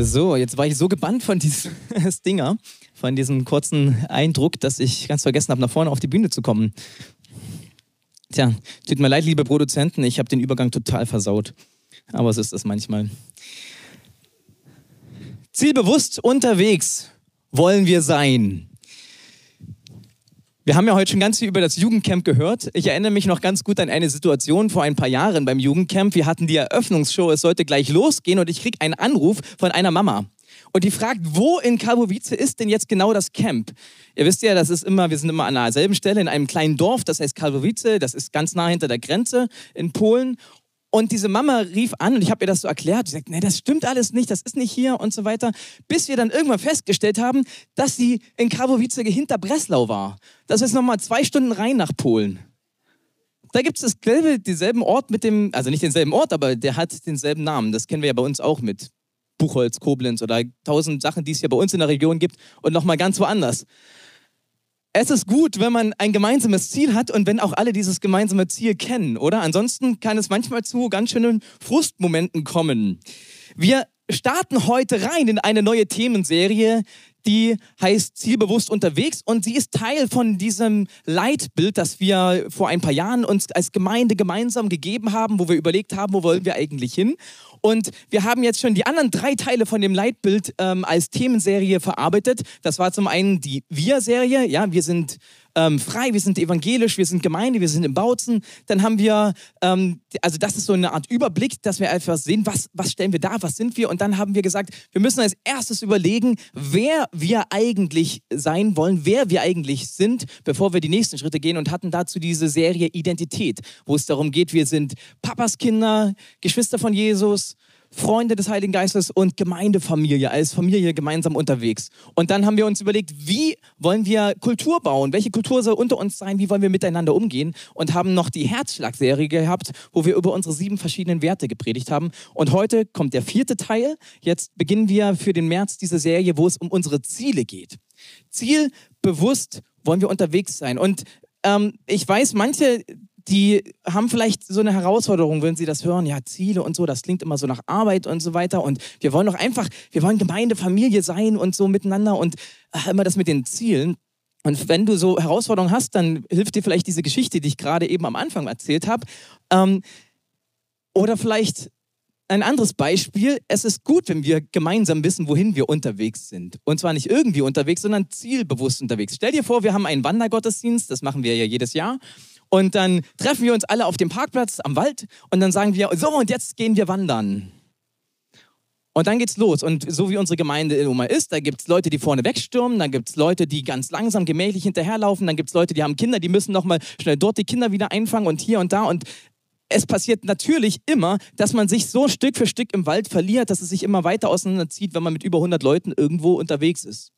So, jetzt war ich so gebannt von diesem Stinger, von diesem kurzen Eindruck, dass ich ganz vergessen habe, nach vorne auf die Bühne zu kommen. Tja, tut mir leid, liebe Produzenten, ich habe den Übergang total versaut. Aber es ist es manchmal. Zielbewusst unterwegs wollen wir sein. Wir haben ja heute schon ganz viel über das Jugendcamp gehört. Ich erinnere mich noch ganz gut an eine Situation vor ein paar Jahren beim Jugendcamp. Wir hatten die Eröffnungsshow, es sollte gleich losgehen und ich kriege einen Anruf von einer Mama. Und die fragt, wo in Karbowice ist denn jetzt genau das Camp? Ihr wisst ja, das ist immer, wir sind immer an derselben Stelle in einem kleinen Dorf, das heißt Karbowice, das ist ganz nah hinter der Grenze in Polen. Und diese Mama rief an und ich habe ihr das so erklärt. Sie sagt, nee, das stimmt alles nicht, das ist nicht hier und so weiter. Bis wir dann irgendwann festgestellt haben, dass sie in Karbowice hinter Breslau war. Das ist nochmal zwei Stunden rein nach Polen. Da gibt es denselben Ort mit dem, also nicht denselben Ort, aber der hat denselben Namen. Das kennen wir ja bei uns auch mit Buchholz, Koblenz oder tausend Sachen, die es ja bei uns in der Region gibt und nochmal ganz woanders. Es ist gut, wenn man ein gemeinsames Ziel hat und wenn auch alle dieses gemeinsame Ziel kennen, oder? Ansonsten kann es manchmal zu ganz schönen Frustmomenten kommen. Wir starten heute rein in eine neue Themenserie, die heißt Zielbewusst unterwegs und sie ist Teil von diesem Leitbild, das wir vor ein paar Jahren uns als Gemeinde gemeinsam gegeben haben, wo wir überlegt haben, wo wollen wir eigentlich hin. Und wir haben jetzt schon die anderen drei Teile von dem Leitbild ähm, als Themenserie verarbeitet. Das war zum einen die Wir-Serie. Ja, wir sind ähm, frei, wir sind evangelisch, wir sind Gemeinde, wir sind im Bautzen. Dann haben wir, ähm, also das ist so eine Art Überblick, dass wir einfach sehen, was, was stellen wir da, was sind wir. Und dann haben wir gesagt, wir müssen als erstes überlegen, wer wir eigentlich sein wollen, wer wir eigentlich sind, bevor wir die nächsten Schritte gehen und hatten dazu diese Serie Identität, wo es darum geht, wir sind Papas Kinder, Geschwister von Jesus, Freunde des Heiligen Geistes und Gemeindefamilie, als Familie gemeinsam unterwegs. Und dann haben wir uns überlegt, wie wollen wir Kultur bauen? Welche Kultur soll unter uns sein? Wie wollen wir miteinander umgehen? Und haben noch die Herzschlagserie gehabt, wo wir über unsere sieben verschiedenen Werte gepredigt haben. Und heute kommt der vierte Teil. Jetzt beginnen wir für den März diese Serie, wo es um unsere Ziele geht. Zielbewusst wollen wir unterwegs sein. Und ähm, ich weiß, manche die haben vielleicht so eine Herausforderung, wenn sie das hören, ja, Ziele und so, das klingt immer so nach Arbeit und so weiter. Und wir wollen doch einfach, wir wollen Gemeinde, Familie sein und so miteinander und ach, immer das mit den Zielen. Und wenn du so Herausforderungen hast, dann hilft dir vielleicht diese Geschichte, die ich gerade eben am Anfang erzählt habe. Ähm, oder vielleicht ein anderes Beispiel. Es ist gut, wenn wir gemeinsam wissen, wohin wir unterwegs sind. Und zwar nicht irgendwie unterwegs, sondern zielbewusst unterwegs. Stell dir vor, wir haben einen Wandergottesdienst, das machen wir ja jedes Jahr. Und dann treffen wir uns alle auf dem Parkplatz am Wald und dann sagen wir, so und jetzt gehen wir wandern. Und dann geht's los. Und so wie unsere Gemeinde immer ist, da gibt es Leute, die vorne wegstürmen, dann gibt es Leute, die ganz langsam, gemächlich hinterherlaufen, dann gibt es Leute, die haben Kinder, die müssen nochmal schnell dort die Kinder wieder einfangen und hier und da. Und es passiert natürlich immer, dass man sich so Stück für Stück im Wald verliert, dass es sich immer weiter auseinanderzieht, wenn man mit über 100 Leuten irgendwo unterwegs ist.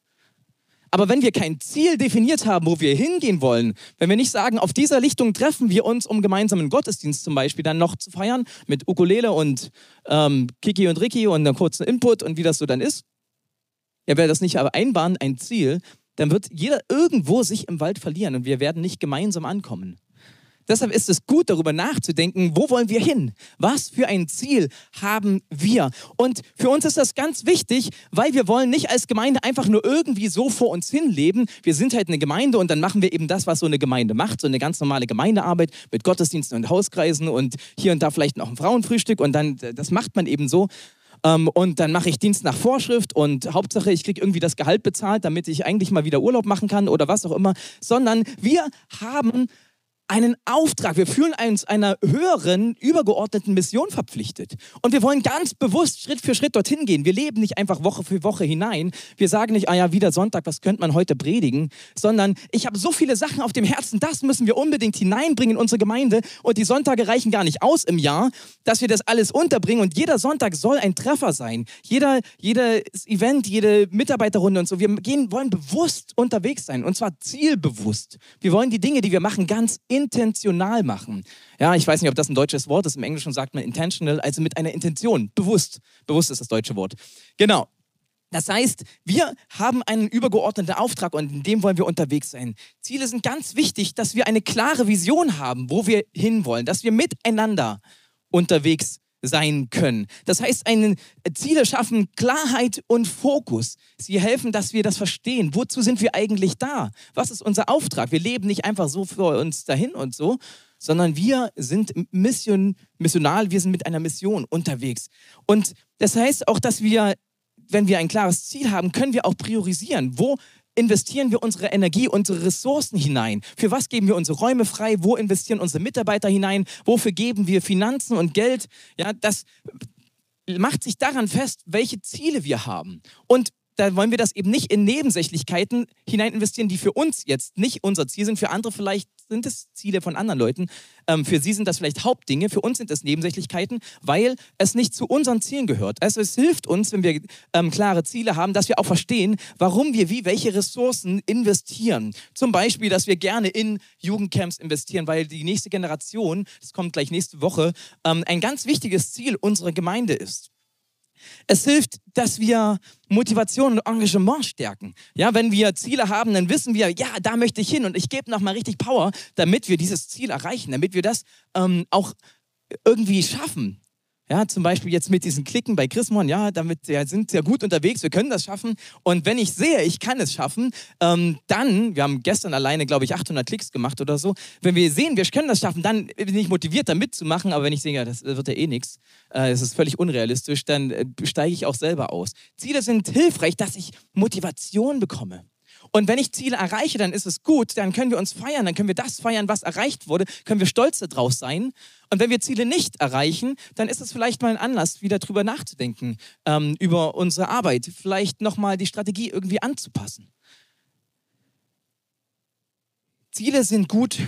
Aber wenn wir kein Ziel definiert haben, wo wir hingehen wollen, wenn wir nicht sagen, auf dieser Lichtung treffen wir uns, um gemeinsamen Gottesdienst zum Beispiel dann noch zu feiern, mit Ukulele und ähm, Kiki und Ricky und einem kurzen Input und wie das so dann ist, ja, wer das nicht aber einbahnen, ein Ziel, dann wird jeder irgendwo sich im Wald verlieren und wir werden nicht gemeinsam ankommen. Deshalb ist es gut, darüber nachzudenken, wo wollen wir hin? Was für ein Ziel haben wir? Und für uns ist das ganz wichtig, weil wir wollen nicht als Gemeinde einfach nur irgendwie so vor uns hin leben. Wir sind halt eine Gemeinde und dann machen wir eben das, was so eine Gemeinde macht, so eine ganz normale Gemeindearbeit mit Gottesdiensten und Hauskreisen und hier und da vielleicht noch ein Frauenfrühstück und dann, das macht man eben so. Ähm, und dann mache ich Dienst nach Vorschrift und Hauptsache, ich kriege irgendwie das Gehalt bezahlt, damit ich eigentlich mal wieder Urlaub machen kann oder was auch immer, sondern wir haben einen Auftrag. Wir fühlen uns einer höheren, übergeordneten Mission verpflichtet. Und wir wollen ganz bewusst Schritt für Schritt dorthin gehen. Wir leben nicht einfach Woche für Woche hinein. Wir sagen nicht, ah ja, wieder Sonntag, was könnte man heute predigen? Sondern ich habe so viele Sachen auf dem Herzen, das müssen wir unbedingt hineinbringen in unsere Gemeinde. Und die Sonntage reichen gar nicht aus im Jahr, dass wir das alles unterbringen. Und jeder Sonntag soll ein Treffer sein. Jeder, jedes Event, jede Mitarbeiterrunde und so. Wir gehen, wollen bewusst unterwegs sein. Und zwar zielbewusst. Wir wollen die Dinge, die wir machen, ganz in intentional machen. Ja, ich weiß nicht, ob das ein deutsches Wort ist. Im Englischen sagt man intentional, also mit einer Intention. Bewusst. Bewusst ist das deutsche Wort. Genau. Das heißt, wir haben einen übergeordneten Auftrag und in dem wollen wir unterwegs sein. Ziele sind ganz wichtig, dass wir eine klare Vision haben, wo wir hinwollen, dass wir miteinander unterwegs sein können. Das heißt, ein, Ziele schaffen Klarheit und Fokus. Sie helfen, dass wir das verstehen. Wozu sind wir eigentlich da? Was ist unser Auftrag? Wir leben nicht einfach so für uns dahin und so, sondern wir sind Mission, missional, wir sind mit einer Mission unterwegs. Und das heißt auch, dass wir, wenn wir ein klares Ziel haben, können wir auch priorisieren. Wo investieren wir unsere Energie, unsere Ressourcen hinein? Für was geben wir unsere Räume frei? Wo investieren unsere Mitarbeiter hinein? Wofür geben wir Finanzen und Geld? Ja, das macht sich daran fest, welche Ziele wir haben. Und da wollen wir das eben nicht in Nebensächlichkeiten hinein investieren, die für uns jetzt nicht unser Ziel sind, für andere vielleicht sind es Ziele von anderen Leuten. Ähm, für sie sind das vielleicht Hauptdinge, für uns sind es Nebensächlichkeiten, weil es nicht zu unseren Zielen gehört. Also es hilft uns, wenn wir ähm, klare Ziele haben, dass wir auch verstehen, warum wir wie welche Ressourcen investieren. Zum Beispiel, dass wir gerne in Jugendcamps investieren, weil die nächste Generation, das kommt gleich nächste Woche, ähm, ein ganz wichtiges Ziel unserer Gemeinde ist. Es hilft, dass wir Motivation und Engagement stärken. Ja, wenn wir Ziele haben, dann wissen wir, ja, da möchte ich hin und ich gebe nochmal richtig Power, damit wir dieses Ziel erreichen, damit wir das ähm, auch irgendwie schaffen. Ja, zum Beispiel jetzt mit diesen Klicken bei Chrismon, ja, damit wir sind sehr gut unterwegs, wir können das schaffen. Und wenn ich sehe, ich kann es schaffen, ähm, dann, wir haben gestern alleine, glaube ich, 800 Klicks gemacht oder so, wenn wir sehen, wir können das schaffen, dann bin ich motiviert, da mitzumachen. Aber wenn ich sehe, ja, das wird ja eh nichts, äh, es ist völlig unrealistisch, dann äh, steige ich auch selber aus. Ziele sind hilfreich, dass ich Motivation bekomme. Und wenn ich Ziele erreiche, dann ist es gut, dann können wir uns feiern, dann können wir das feiern, was erreicht wurde, können wir stolz darauf sein. Und wenn wir Ziele nicht erreichen, dann ist es vielleicht mal ein Anlass, wieder drüber nachzudenken, ähm, über unsere Arbeit, vielleicht nochmal die Strategie irgendwie anzupassen. Ziele sind gut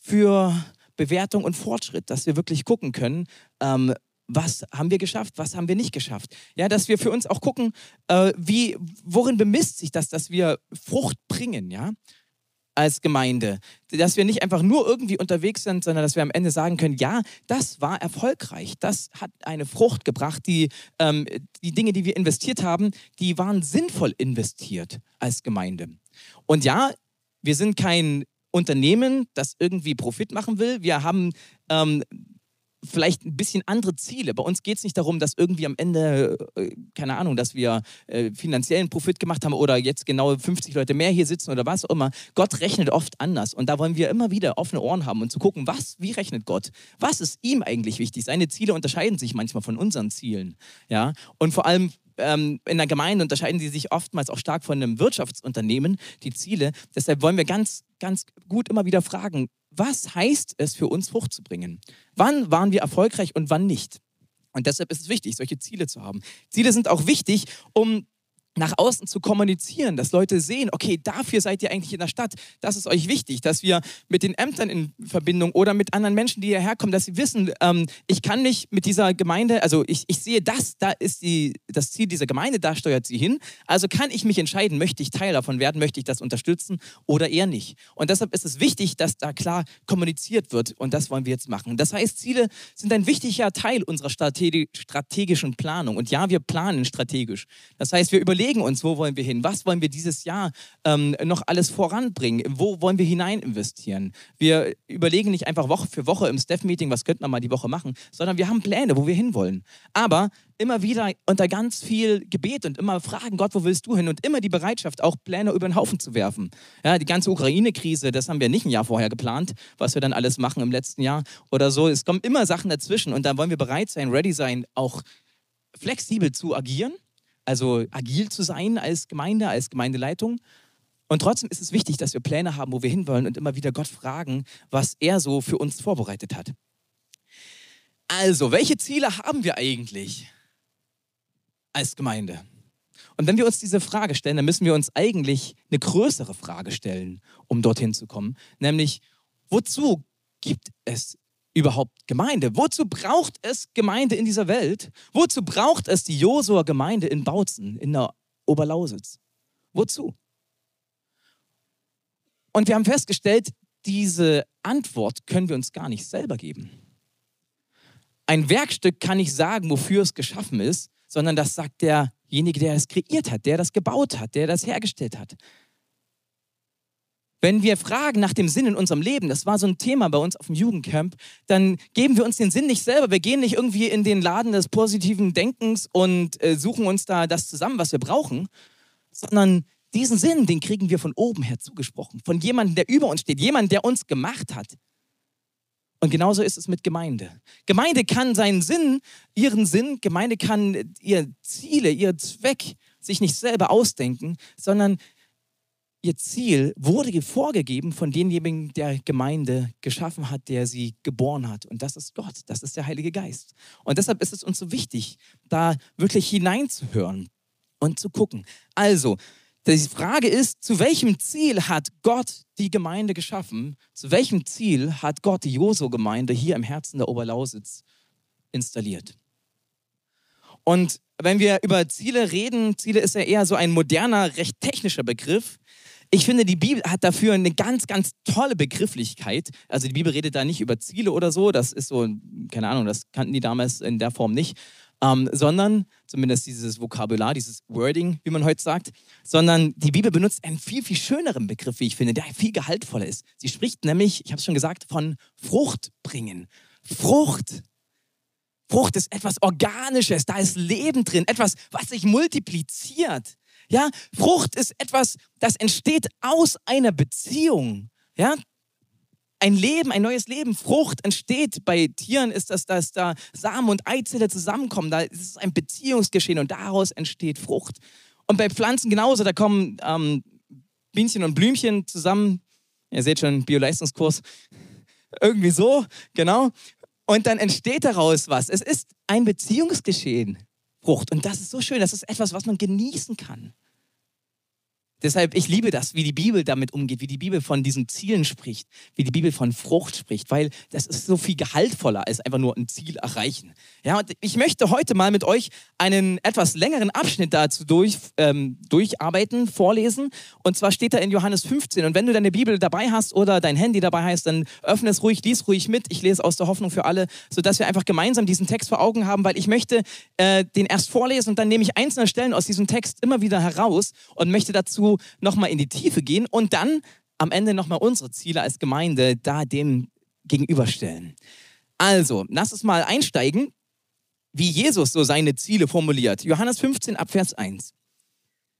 für Bewertung und Fortschritt, dass wir wirklich gucken können, ähm, was haben wir geschafft, was haben wir nicht geschafft. Ja, dass wir für uns auch gucken, äh, wie, worin bemisst sich das, dass wir Frucht bringen, ja, als Gemeinde. Dass wir nicht einfach nur irgendwie unterwegs sind, sondern dass wir am Ende sagen können, ja, das war erfolgreich, das hat eine Frucht gebracht, die, ähm, die Dinge, die wir investiert haben, die waren sinnvoll investiert als Gemeinde. Und ja, wir sind kein Unternehmen, das irgendwie Profit machen will. Wir haben ähm, vielleicht ein bisschen andere Ziele. Bei uns geht es nicht darum, dass irgendwie am Ende, äh, keine Ahnung, dass wir äh, finanziellen Profit gemacht haben oder jetzt genau 50 Leute mehr hier sitzen oder was auch immer. Gott rechnet oft anders und da wollen wir immer wieder offene Ohren haben und zu gucken, was, wie rechnet Gott? Was ist ihm eigentlich wichtig? Seine Ziele unterscheiden sich manchmal von unseren Zielen. Ja? Und vor allem ähm, in der Gemeinde unterscheiden sie sich oftmals auch stark von einem Wirtschaftsunternehmen, die Ziele. Deshalb wollen wir ganz, ganz gut immer wieder fragen, was heißt es für uns Frucht zu bringen? Wann waren wir erfolgreich und wann nicht? Und deshalb ist es wichtig, solche Ziele zu haben. Ziele sind auch wichtig, um nach außen zu kommunizieren, dass Leute sehen, okay, dafür seid ihr eigentlich in der Stadt. Das ist euch wichtig, dass wir mit den Ämtern in Verbindung oder mit anderen Menschen, die hierher kommen, dass sie wissen, ähm, ich kann mich mit dieser Gemeinde, also ich, ich sehe das, da ist die, das Ziel dieser Gemeinde, da steuert sie hin. Also kann ich mich entscheiden, möchte ich Teil davon werden, möchte ich das unterstützen oder eher nicht. Und deshalb ist es wichtig, dass da klar kommuniziert wird und das wollen wir jetzt machen. Das heißt, Ziele sind ein wichtiger Teil unserer strategischen Planung. Und ja, wir planen strategisch. Das heißt, wir überlegen, überlegen uns, wo wollen wir hin? Was wollen wir dieses Jahr ähm, noch alles voranbringen? Wo wollen wir hinein investieren? Wir überlegen nicht einfach Woche für Woche im Staff-Meeting, was könnten wir mal die Woche machen, sondern wir haben Pläne, wo wir hinwollen. Aber immer wieder unter ganz viel Gebet und immer fragen, Gott, wo willst du hin? Und immer die Bereitschaft, auch Pläne über den Haufen zu werfen. Ja, die ganze Ukraine-Krise, das haben wir nicht ein Jahr vorher geplant, was wir dann alles machen im letzten Jahr oder so. Es kommen immer Sachen dazwischen und da wollen wir bereit sein, ready sein, auch flexibel zu agieren also agil zu sein als Gemeinde, als Gemeindeleitung. Und trotzdem ist es wichtig, dass wir Pläne haben, wo wir hinwollen und immer wieder Gott fragen, was er so für uns vorbereitet hat. Also, welche Ziele haben wir eigentlich als Gemeinde? Und wenn wir uns diese Frage stellen, dann müssen wir uns eigentlich eine größere Frage stellen, um dorthin zu kommen, nämlich, wozu gibt es überhaupt Gemeinde? Wozu braucht es Gemeinde in dieser Welt? Wozu braucht es die Josua Gemeinde in Bautzen, in der Oberlausitz? Wozu? Und wir haben festgestellt, diese Antwort können wir uns gar nicht selber geben. Ein Werkstück kann nicht sagen, wofür es geschaffen ist, sondern das sagt derjenige, der es kreiert hat, der das gebaut hat, der das hergestellt hat. Wenn wir fragen nach dem Sinn in unserem Leben, das war so ein Thema bei uns auf dem Jugendcamp, dann geben wir uns den Sinn nicht selber. Wir gehen nicht irgendwie in den Laden des positiven Denkens und äh, suchen uns da das zusammen, was wir brauchen, sondern diesen Sinn, den kriegen wir von oben her zugesprochen, von jemandem, der über uns steht, jemand, der uns gemacht hat. Und genauso ist es mit Gemeinde. Gemeinde kann seinen Sinn, ihren Sinn, Gemeinde kann ihr Ziele, ihr Zweck sich nicht selber ausdenken, sondern ihr Ziel wurde vorgegeben von demjenigen, der Gemeinde geschaffen hat, der sie geboren hat. Und das ist Gott, das ist der Heilige Geist. Und deshalb ist es uns so wichtig, da wirklich hineinzuhören und zu gucken. Also, die Frage ist, zu welchem Ziel hat Gott die Gemeinde geschaffen? Zu welchem Ziel hat Gott die Joso-Gemeinde hier im Herzen der Oberlausitz installiert? Und wenn wir über Ziele reden, Ziele ist ja eher so ein moderner, recht technischer Begriff. Ich finde, die Bibel hat dafür eine ganz, ganz tolle Begrifflichkeit. Also die Bibel redet da nicht über Ziele oder so. Das ist so, keine Ahnung, das kannten die damals in der Form nicht. Ähm, sondern, zumindest dieses Vokabular, dieses Wording, wie man heute sagt, sondern die Bibel benutzt einen viel, viel schöneren Begriff, wie ich finde, der viel gehaltvoller ist. Sie spricht nämlich, ich habe es schon gesagt, von Frucht bringen. Frucht. Frucht ist etwas Organisches, da ist Leben drin, etwas, was sich multipliziert. Ja, Frucht ist etwas, das entsteht aus einer Beziehung. Ja, ein Leben, ein neues Leben, Frucht entsteht. Bei Tieren ist das, dass da Samen und Eizelle zusammenkommen. Da ist es ein Beziehungsgeschehen und daraus entsteht Frucht. Und bei Pflanzen genauso, da kommen ähm, Bienchen und Blümchen zusammen. Ihr seht schon, Bioleistungskurs. Irgendwie so, genau. Und dann entsteht daraus was. Es ist ein Beziehungsgeschehen. Frucht. Und das ist so schön. Das ist etwas, was man genießen kann. Deshalb, ich liebe das, wie die Bibel damit umgeht, wie die Bibel von diesen Zielen spricht, wie die Bibel von Frucht spricht, weil das ist so viel gehaltvoller als einfach nur ein Ziel erreichen. Ja, und ich möchte heute mal mit euch einen etwas längeren Abschnitt dazu durch, ähm, durcharbeiten, vorlesen. Und zwar steht da in Johannes 15. Und wenn du deine Bibel dabei hast oder dein Handy dabei hast, dann öffne es ruhig, lies ruhig mit. Ich lese aus der Hoffnung für alle, sodass wir einfach gemeinsam diesen Text vor Augen haben, weil ich möchte äh, den erst vorlesen und dann nehme ich einzelne Stellen aus diesem Text immer wieder heraus und möchte dazu nochmal in die Tiefe gehen und dann am Ende nochmal unsere Ziele als Gemeinde da dem gegenüberstellen. Also, lass uns mal einsteigen, wie Jesus so seine Ziele formuliert. Johannes 15 ab Vers 1.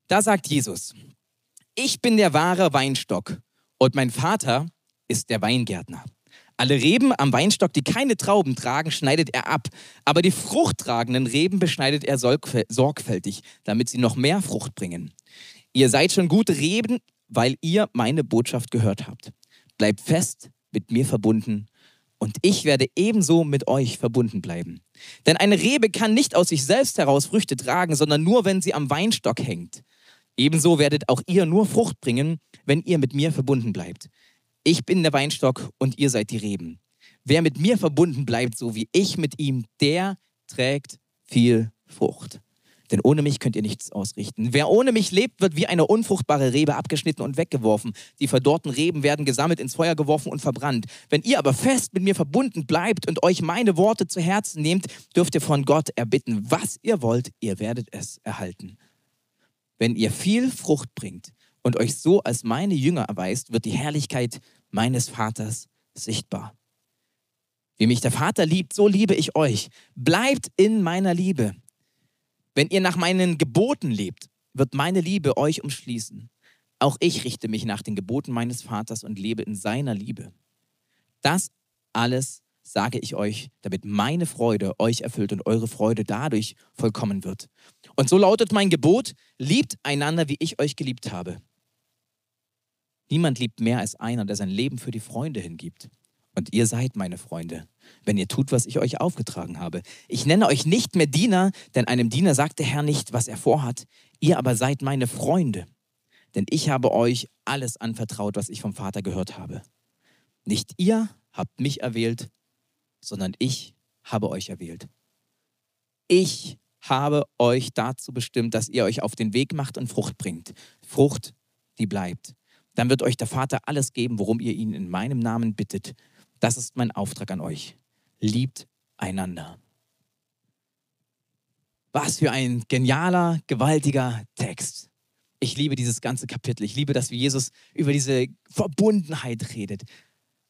Da sagt Jesus, ich bin der wahre Weinstock und mein Vater ist der Weingärtner. Alle Reben am Weinstock, die keine Trauben tragen, schneidet er ab, aber die fruchttragenden Reben beschneidet er sorgfältig, damit sie noch mehr Frucht bringen. Ihr seid schon gute Reben, weil ihr meine Botschaft gehört habt. Bleibt fest mit mir verbunden und ich werde ebenso mit euch verbunden bleiben. Denn eine Rebe kann nicht aus sich selbst heraus Früchte tragen, sondern nur, wenn sie am Weinstock hängt. Ebenso werdet auch ihr nur Frucht bringen, wenn ihr mit mir verbunden bleibt. Ich bin der Weinstock und ihr seid die Reben. Wer mit mir verbunden bleibt, so wie ich mit ihm, der trägt viel Frucht. Denn ohne mich könnt ihr nichts ausrichten. Wer ohne mich lebt, wird wie eine unfruchtbare Rebe abgeschnitten und weggeworfen. Die verdorrten Reben werden gesammelt, ins Feuer geworfen und verbrannt. Wenn ihr aber fest mit mir verbunden bleibt und euch meine Worte zu Herzen nehmt, dürft ihr von Gott erbitten, was ihr wollt, ihr werdet es erhalten. Wenn ihr viel Frucht bringt und euch so als meine Jünger erweist, wird die Herrlichkeit meines Vaters sichtbar. Wie mich der Vater liebt, so liebe ich euch. Bleibt in meiner Liebe. Wenn ihr nach meinen Geboten lebt, wird meine Liebe euch umschließen. Auch ich richte mich nach den Geboten meines Vaters und lebe in seiner Liebe. Das alles sage ich euch, damit meine Freude euch erfüllt und eure Freude dadurch vollkommen wird. Und so lautet mein Gebot, liebt einander, wie ich euch geliebt habe. Niemand liebt mehr als einer, der sein Leben für die Freunde hingibt. Und ihr seid meine Freunde, wenn ihr tut, was ich euch aufgetragen habe. Ich nenne euch nicht mehr Diener, denn einem Diener sagt der Herr nicht, was er vorhat. Ihr aber seid meine Freunde, denn ich habe euch alles anvertraut, was ich vom Vater gehört habe. Nicht ihr habt mich erwählt, sondern ich habe euch erwählt. Ich habe euch dazu bestimmt, dass ihr euch auf den Weg macht und Frucht bringt. Frucht, die bleibt. Dann wird euch der Vater alles geben, worum ihr ihn in meinem Namen bittet. Das ist mein Auftrag an euch. Liebt einander. Was für ein genialer, gewaltiger Text. Ich liebe dieses ganze Kapitel. Ich liebe, dass Jesus über diese Verbundenheit redet.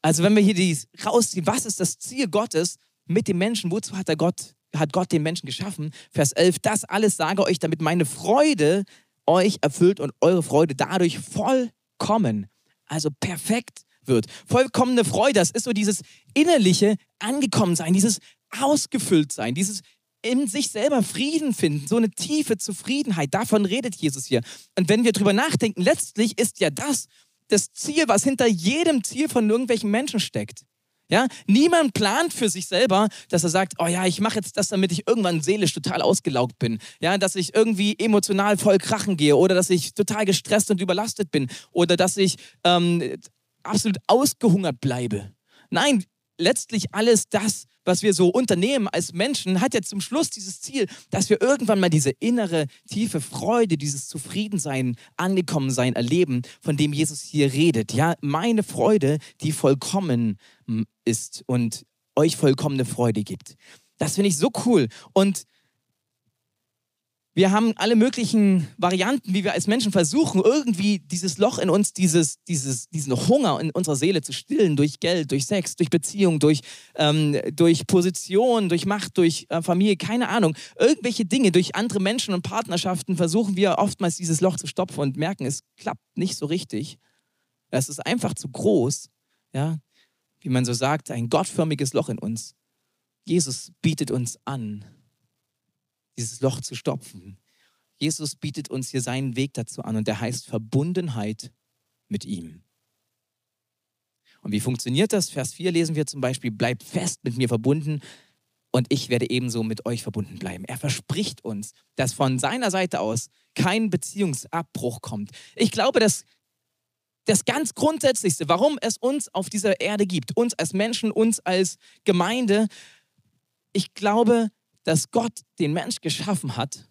Also wenn wir hier dies rausziehen, was ist das Ziel Gottes mit dem Menschen? Wozu hat er Gott, hat Gott den Menschen geschaffen? Vers 11, das alles sage euch, damit meine Freude euch erfüllt und eure Freude dadurch vollkommen, also perfekt wird. Vollkommene Freude, das ist so dieses innerliche Angekommensein, dieses Ausgefülltsein, dieses in sich selber Frieden finden, so eine tiefe Zufriedenheit. Davon redet Jesus hier. Und wenn wir drüber nachdenken, letztlich ist ja das das Ziel, was hinter jedem Ziel von irgendwelchen Menschen steckt. Ja, niemand plant für sich selber, dass er sagt, oh ja, ich mache jetzt das, damit ich irgendwann seelisch total ausgelaugt bin. Ja, dass ich irgendwie emotional voll krachen gehe oder dass ich total gestresst und überlastet bin oder dass ich ähm, absolut ausgehungert bleibe. Nein, letztlich alles das, was wir so unternehmen als Menschen, hat ja zum Schluss dieses Ziel, dass wir irgendwann mal diese innere, tiefe Freude, dieses Zufriedensein, Angekommensein erleben, von dem Jesus hier redet. Ja, meine Freude, die vollkommen hm, ist und euch vollkommene Freude gibt. Das finde ich so cool. Und wir haben alle möglichen Varianten, wie wir als Menschen versuchen, irgendwie dieses Loch in uns, dieses, dieses, diesen Hunger in unserer Seele zu stillen, durch Geld, durch Sex, durch Beziehung, durch, ähm, durch Position, durch Macht, durch äh, Familie, keine Ahnung. Irgendwelche Dinge, durch andere Menschen und Partnerschaften versuchen wir oftmals dieses Loch zu stopfen und merken, es klappt nicht so richtig. Es ist einfach zu groß. Ja? Wie man so sagt, ein gottförmiges Loch in uns. Jesus bietet uns an, dieses Loch zu stopfen. Jesus bietet uns hier seinen Weg dazu an und der heißt Verbundenheit mit ihm. Und wie funktioniert das? Vers 4 lesen wir zum Beispiel, bleibt fest mit mir verbunden und ich werde ebenso mit euch verbunden bleiben. Er verspricht uns, dass von seiner Seite aus kein Beziehungsabbruch kommt. Ich glaube, dass das ganz Grundsätzlichste, warum es uns auf dieser Erde gibt, uns als Menschen, uns als Gemeinde, ich glaube, dass Gott den Mensch geschaffen hat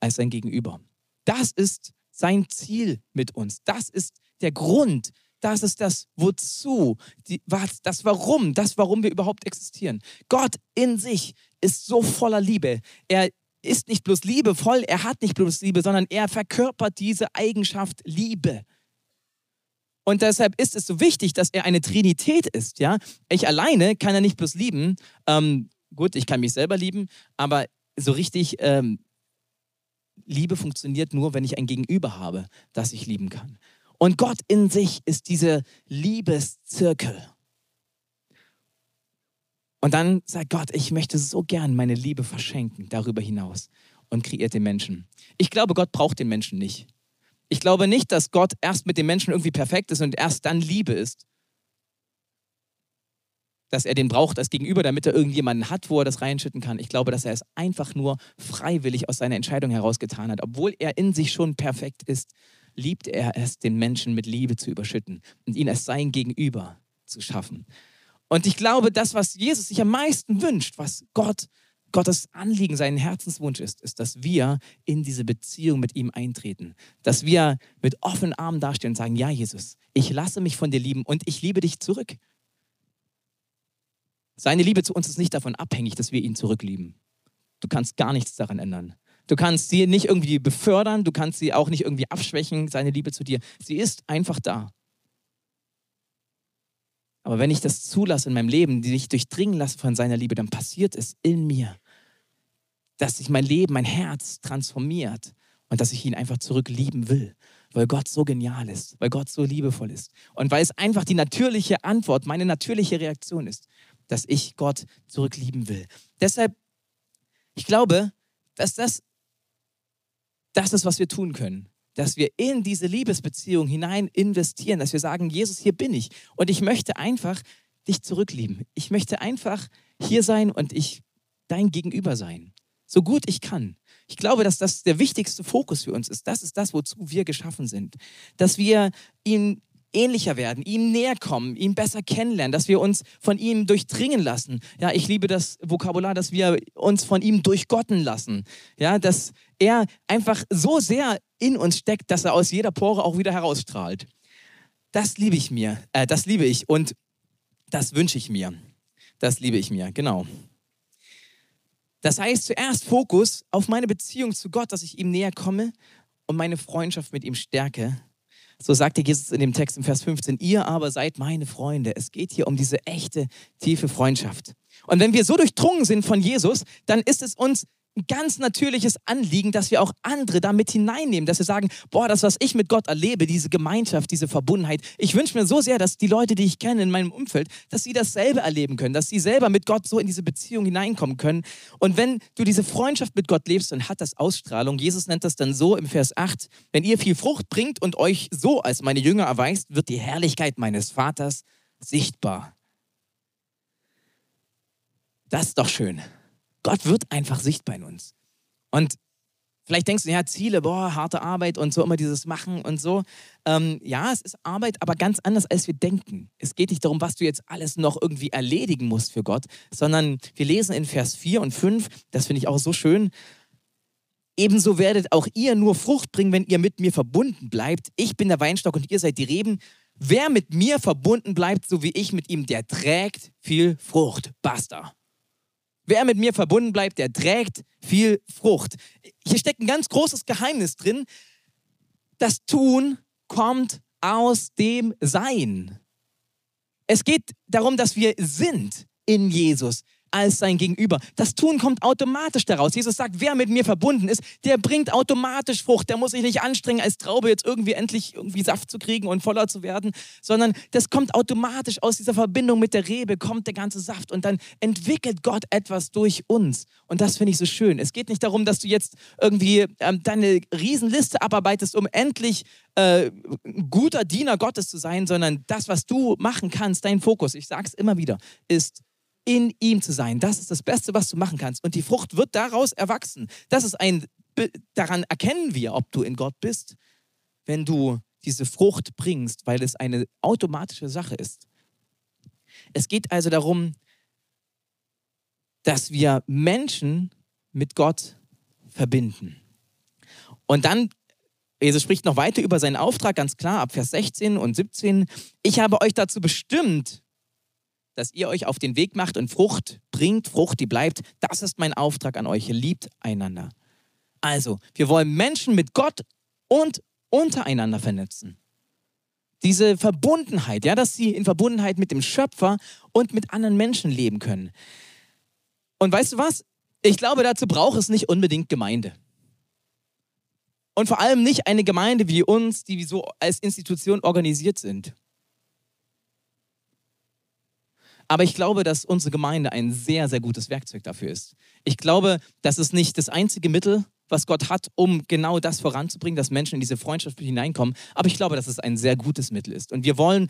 als sein Gegenüber. Das ist sein Ziel mit uns. Das ist der Grund. Das ist das Wozu, die, was, das Warum, das Warum wir überhaupt existieren. Gott in sich ist so voller Liebe. Er ist nicht bloß liebevoll, er hat nicht bloß Liebe, sondern er verkörpert diese Eigenschaft Liebe. Und deshalb ist es so wichtig, dass er eine Trinität ist. Ja, ich alleine kann er nicht bloß lieben. Ähm, gut, ich kann mich selber lieben, aber so richtig ähm, Liebe funktioniert nur, wenn ich ein Gegenüber habe, das ich lieben kann. Und Gott in sich ist diese Liebeszirkel. Und dann sagt Gott, ich möchte so gern meine Liebe verschenken darüber hinaus und kreiert den Menschen. Ich glaube, Gott braucht den Menschen nicht. Ich glaube nicht, dass Gott erst mit dem Menschen irgendwie perfekt ist und erst dann Liebe ist, dass er den braucht als Gegenüber, damit er irgendjemanden hat, wo er das reinschütten kann. Ich glaube, dass er es einfach nur freiwillig aus seiner Entscheidung heraus getan hat. Obwohl er in sich schon perfekt ist, liebt er es, den Menschen mit Liebe zu überschütten und ihn als sein Gegenüber zu schaffen. Und ich glaube, das, was Jesus sich am meisten wünscht, was Gott, Gottes Anliegen, sein Herzenswunsch ist, ist, dass wir in diese Beziehung mit ihm eintreten. Dass wir mit offenen Armen dastehen und sagen, ja, Jesus, ich lasse mich von dir lieben und ich liebe dich zurück. Seine Liebe zu uns ist nicht davon abhängig, dass wir ihn zurücklieben. Du kannst gar nichts daran ändern. Du kannst sie nicht irgendwie befördern, du kannst sie auch nicht irgendwie abschwächen, seine Liebe zu dir. Sie ist einfach da. Aber wenn ich das zulasse in meinem Leben, die ich durchdringen lasse von seiner Liebe, dann passiert es in mir, dass sich mein Leben, mein Herz transformiert und dass ich ihn einfach zurücklieben will, weil Gott so genial ist, weil Gott so liebevoll ist und weil es einfach die natürliche Antwort, meine natürliche Reaktion ist dass ich Gott zurücklieben will. Deshalb, ich glaube, dass das das ist, was wir tun können. Dass wir in diese Liebesbeziehung hinein investieren, dass wir sagen, Jesus, hier bin ich. Und ich möchte einfach dich zurücklieben. Ich möchte einfach hier sein und ich dein Gegenüber sein. So gut ich kann. Ich glaube, dass das der wichtigste Fokus für uns ist. Das ist das, wozu wir geschaffen sind. Dass wir ihn ähnlicher werden, ihm näher kommen, ihn besser kennenlernen, dass wir uns von ihm durchdringen lassen. Ja, ich liebe das Vokabular, dass wir uns von ihm durchgotten lassen. Ja, dass er einfach so sehr in uns steckt, dass er aus jeder Pore auch wieder herausstrahlt. Das liebe ich mir, äh, das liebe ich und das wünsche ich mir. Das liebe ich mir, genau. Das heißt zuerst Fokus auf meine Beziehung zu Gott, dass ich ihm näher komme und meine Freundschaft mit ihm stärke, so sagte Jesus in dem Text im Vers 15, ihr aber seid meine Freunde. Es geht hier um diese echte, tiefe Freundschaft. Und wenn wir so durchdrungen sind von Jesus, dann ist es uns ein ganz natürliches Anliegen, dass wir auch andere damit hineinnehmen, dass wir sagen, boah, das, was ich mit Gott erlebe, diese Gemeinschaft, diese Verbundenheit, ich wünsche mir so sehr, dass die Leute, die ich kenne in meinem Umfeld, dass sie dasselbe erleben können, dass sie selber mit Gott so in diese Beziehung hineinkommen können. Und wenn du diese Freundschaft mit Gott lebst, dann hat das Ausstrahlung. Jesus nennt das dann so im Vers 8, wenn ihr viel Frucht bringt und euch so als meine Jünger erweist, wird die Herrlichkeit meines Vaters sichtbar. Das ist doch schön. Gott wird einfach sichtbar in uns. Und vielleicht denkst du, ja, Ziele, boah, harte Arbeit und so immer dieses Machen und so. Ähm, ja, es ist Arbeit, aber ganz anders, als wir denken. Es geht nicht darum, was du jetzt alles noch irgendwie erledigen musst für Gott, sondern wir lesen in Vers 4 und 5, das finde ich auch so schön. Ebenso werdet auch ihr nur Frucht bringen, wenn ihr mit mir verbunden bleibt. Ich bin der Weinstock und ihr seid die Reben. Wer mit mir verbunden bleibt, so wie ich mit ihm, der trägt viel Frucht. Basta. Wer mit mir verbunden bleibt, der trägt viel Frucht. Hier steckt ein ganz großes Geheimnis drin. Das Tun kommt aus dem Sein. Es geht darum, dass wir sind in Jesus als sein Gegenüber. Das Tun kommt automatisch daraus. Jesus sagt, wer mit mir verbunden ist, der bringt automatisch Frucht. Der muss sich nicht anstrengen, als Traube jetzt irgendwie endlich irgendwie Saft zu kriegen und voller zu werden, sondern das kommt automatisch aus dieser Verbindung mit der Rebe, kommt der ganze Saft und dann entwickelt Gott etwas durch uns. Und das finde ich so schön. Es geht nicht darum, dass du jetzt irgendwie ähm, deine Riesenliste abarbeitest, um endlich äh, guter Diener Gottes zu sein, sondern das, was du machen kannst, dein Fokus, ich sage es immer wieder, ist in ihm zu sein. Das ist das Beste, was du machen kannst. Und die Frucht wird daraus erwachsen. Das ist ein, daran erkennen wir, ob du in Gott bist, wenn du diese Frucht bringst, weil es eine automatische Sache ist. Es geht also darum, dass wir Menschen mit Gott verbinden. Und dann, Jesus spricht noch weiter über seinen Auftrag, ganz klar, ab Vers 16 und 17. Ich habe euch dazu bestimmt, dass ihr euch auf den Weg macht und Frucht bringt, Frucht, die bleibt. Das ist mein Auftrag an euch. Ihr liebt einander. Also, wir wollen Menschen mit Gott und untereinander vernetzen. Diese Verbundenheit, ja, dass sie in Verbundenheit mit dem Schöpfer und mit anderen Menschen leben können. Und weißt du was? Ich glaube, dazu braucht es nicht unbedingt Gemeinde. Und vor allem nicht eine Gemeinde wie uns, die so als Institution organisiert sind. Aber ich glaube, dass unsere Gemeinde ein sehr, sehr gutes Werkzeug dafür ist. Ich glaube, das ist nicht das einzige Mittel, was Gott hat, um genau das voranzubringen, dass Menschen in diese Freundschaft hineinkommen. Aber ich glaube, dass es ein sehr gutes Mittel ist. Und wir wollen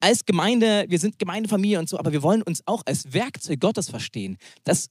als Gemeinde, wir sind Gemeindefamilie und so, aber wir wollen uns auch als Werkzeug Gottes verstehen. Das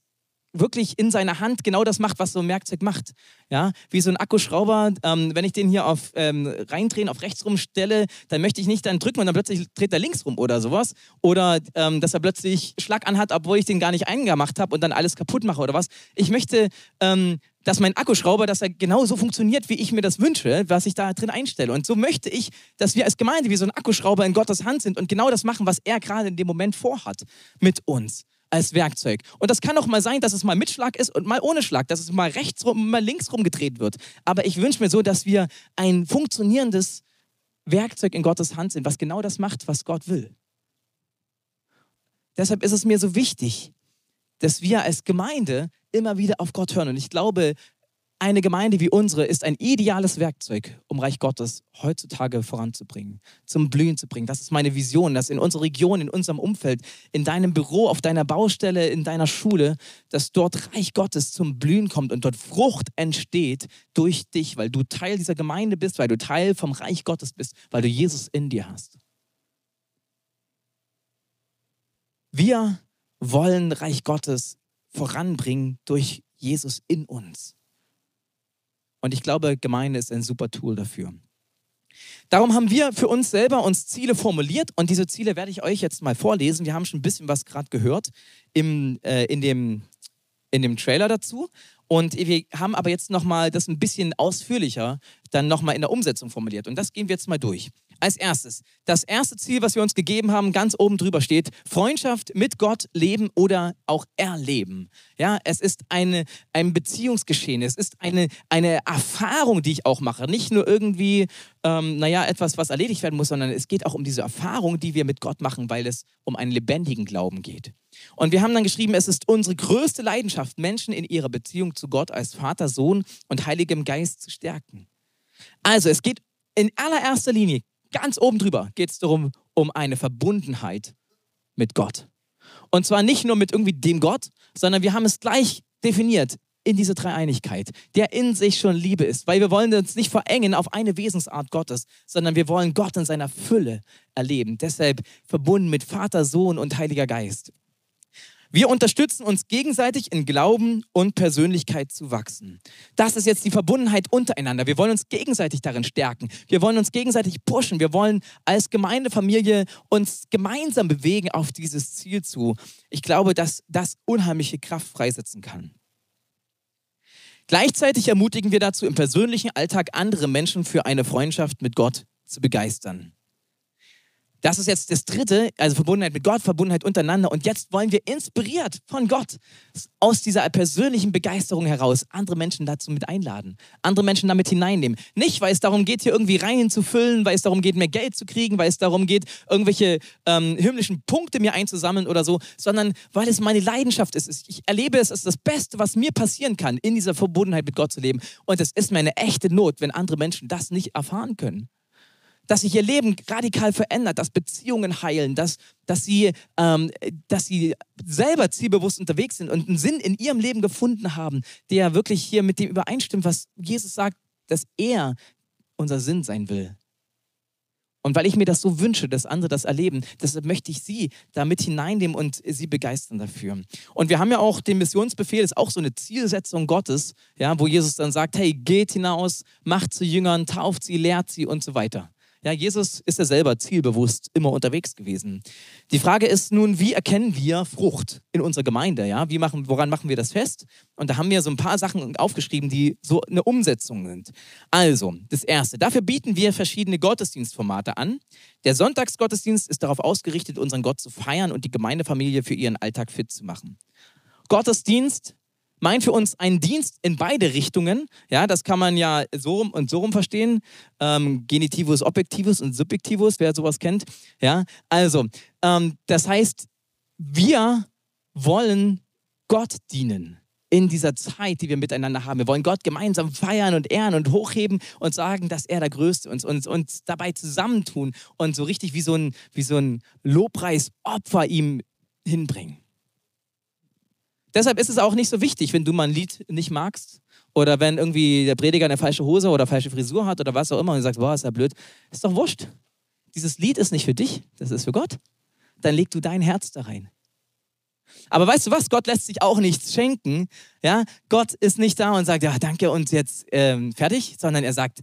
wirklich in seiner Hand genau das macht, was so ein Werkzeug macht. Ja, wie so ein Akkuschrauber, ähm, wenn ich den hier auf ähm, reindrehen, auf rechts rum stelle, dann möchte ich nicht dann drücken und dann plötzlich dreht er links rum oder sowas. Oder ähm, dass er plötzlich Schlag anhat, obwohl ich den gar nicht eingemacht habe und dann alles kaputt mache oder was. Ich möchte, ähm, dass mein Akkuschrauber, dass er genau so funktioniert, wie ich mir das wünsche, was ich da drin einstelle. Und so möchte ich, dass wir als Gemeinde wie so ein Akkuschrauber in Gottes Hand sind und genau das machen, was er gerade in dem Moment vorhat mit uns als Werkzeug. Und das kann auch mal sein, dass es mal mit Schlag ist und mal ohne Schlag, dass es mal rechts rum, mal links rum gedreht wird. Aber ich wünsche mir so, dass wir ein funktionierendes Werkzeug in Gottes Hand sind, was genau das macht, was Gott will. Deshalb ist es mir so wichtig, dass wir als Gemeinde immer wieder auf Gott hören. Und ich glaube, eine Gemeinde wie unsere ist ein ideales Werkzeug, um Reich Gottes heutzutage voranzubringen, zum Blühen zu bringen. Das ist meine Vision, dass in unserer Region, in unserem Umfeld, in deinem Büro, auf deiner Baustelle, in deiner Schule, dass dort Reich Gottes zum Blühen kommt und dort Frucht entsteht durch dich, weil du Teil dieser Gemeinde bist, weil du Teil vom Reich Gottes bist, weil du Jesus in dir hast. Wir wollen Reich Gottes voranbringen durch Jesus in uns. Und ich glaube, Gemeinde ist ein super Tool dafür. Darum haben wir für uns selber uns Ziele formuliert und diese Ziele werde ich euch jetzt mal vorlesen. Wir haben schon ein bisschen was gerade gehört im, äh, in, dem, in dem Trailer dazu. Und wir haben aber jetzt nochmal das ein bisschen ausführlicher dann nochmal in der Umsetzung formuliert. Und das gehen wir jetzt mal durch. Als erstes, das erste Ziel, was wir uns gegeben haben, ganz oben drüber steht, Freundschaft mit Gott leben oder auch erleben. Ja, es ist eine, ein Beziehungsgeschehen, es ist eine, eine Erfahrung, die ich auch mache. Nicht nur irgendwie, ähm, naja, etwas, was erledigt werden muss, sondern es geht auch um diese Erfahrung, die wir mit Gott machen, weil es um einen lebendigen Glauben geht. Und wir haben dann geschrieben, es ist unsere größte Leidenschaft, Menschen in ihrer Beziehung zu Gott als Vater, Sohn und Heiligem Geist zu stärken. Also es geht in allererster Linie, ganz oben drüber, geht es darum, um eine Verbundenheit mit Gott. Und zwar nicht nur mit irgendwie dem Gott, sondern wir haben es gleich definiert in diese Dreieinigkeit, der in sich schon Liebe ist, weil wir wollen uns nicht verengen auf eine Wesensart Gottes, sondern wir wollen Gott in seiner Fülle erleben. Deshalb verbunden mit Vater, Sohn und Heiliger Geist. Wir unterstützen uns gegenseitig in Glauben und Persönlichkeit zu wachsen. Das ist jetzt die Verbundenheit untereinander. Wir wollen uns gegenseitig darin stärken. Wir wollen uns gegenseitig pushen. Wir wollen als Gemeindefamilie uns gemeinsam bewegen auf dieses Ziel zu. Ich glaube, dass das unheimliche Kraft freisetzen kann. Gleichzeitig ermutigen wir dazu, im persönlichen Alltag andere Menschen für eine Freundschaft mit Gott zu begeistern. Das ist jetzt das dritte, also Verbundenheit mit Gott, Verbundenheit untereinander. Und jetzt wollen wir inspiriert von Gott aus dieser persönlichen Begeisterung heraus andere Menschen dazu mit einladen, andere Menschen damit hineinnehmen. Nicht, weil es darum geht, hier irgendwie Reihen zu füllen, weil es darum geht, mehr Geld zu kriegen, weil es darum geht, irgendwelche ähm, himmlischen Punkte mir einzusammeln oder so, sondern weil es meine Leidenschaft ist. Ich erlebe es als das Beste, was mir passieren kann, in dieser Verbundenheit mit Gott zu leben. Und es ist mir eine echte Not, wenn andere Menschen das nicht erfahren können dass sich ihr Leben radikal verändert, dass Beziehungen heilen, dass, dass, sie, ähm, dass sie selber zielbewusst unterwegs sind und einen Sinn in ihrem Leben gefunden haben, der wirklich hier mit dem übereinstimmt, was Jesus sagt, dass er unser Sinn sein will. Und weil ich mir das so wünsche, dass andere das erleben, deshalb möchte ich sie da mit hineinnehmen und sie begeistern dafür. Und wir haben ja auch den Missionsbefehl, ist auch so eine Zielsetzung Gottes, ja, wo Jesus dann sagt, hey, geht hinaus, macht zu Jüngern, tauft sie, lehrt sie und so weiter. Ja, Jesus ist ja selber zielbewusst immer unterwegs gewesen. Die Frage ist nun, wie erkennen wir Frucht in unserer Gemeinde? Ja, wie machen, woran machen wir das fest? Und da haben wir so ein paar Sachen aufgeschrieben, die so eine Umsetzung sind. Also, das erste, dafür bieten wir verschiedene Gottesdienstformate an. Der Sonntagsgottesdienst ist darauf ausgerichtet, unseren Gott zu feiern und die Gemeindefamilie für ihren Alltag fit zu machen. Gottesdienst meint für uns einen Dienst in beide Richtungen. Ja, das kann man ja so rum und so rum verstehen. Ähm, Genitivus, Objektivus und Subjektivus, wer sowas kennt. Ja, also, ähm, das heißt, wir wollen Gott dienen in dieser Zeit, die wir miteinander haben. Wir wollen Gott gemeinsam feiern und ehren und hochheben und sagen, dass er der Größte ist und uns dabei zusammentun und so richtig wie so ein, wie so ein Lobpreisopfer ihm hinbringen. Deshalb ist es auch nicht so wichtig, wenn du mal ein Lied nicht magst oder wenn irgendwie der Prediger eine falsche Hose oder falsche Frisur hat oder was auch immer und du sagst, boah, ist ja blöd. Ist doch wurscht. Dieses Lied ist nicht für dich, das ist für Gott. Dann leg du dein Herz da rein. Aber weißt du was? Gott lässt sich auch nichts schenken. Ja? Gott ist nicht da und sagt, ja, danke und jetzt ähm, fertig, sondern er sagt,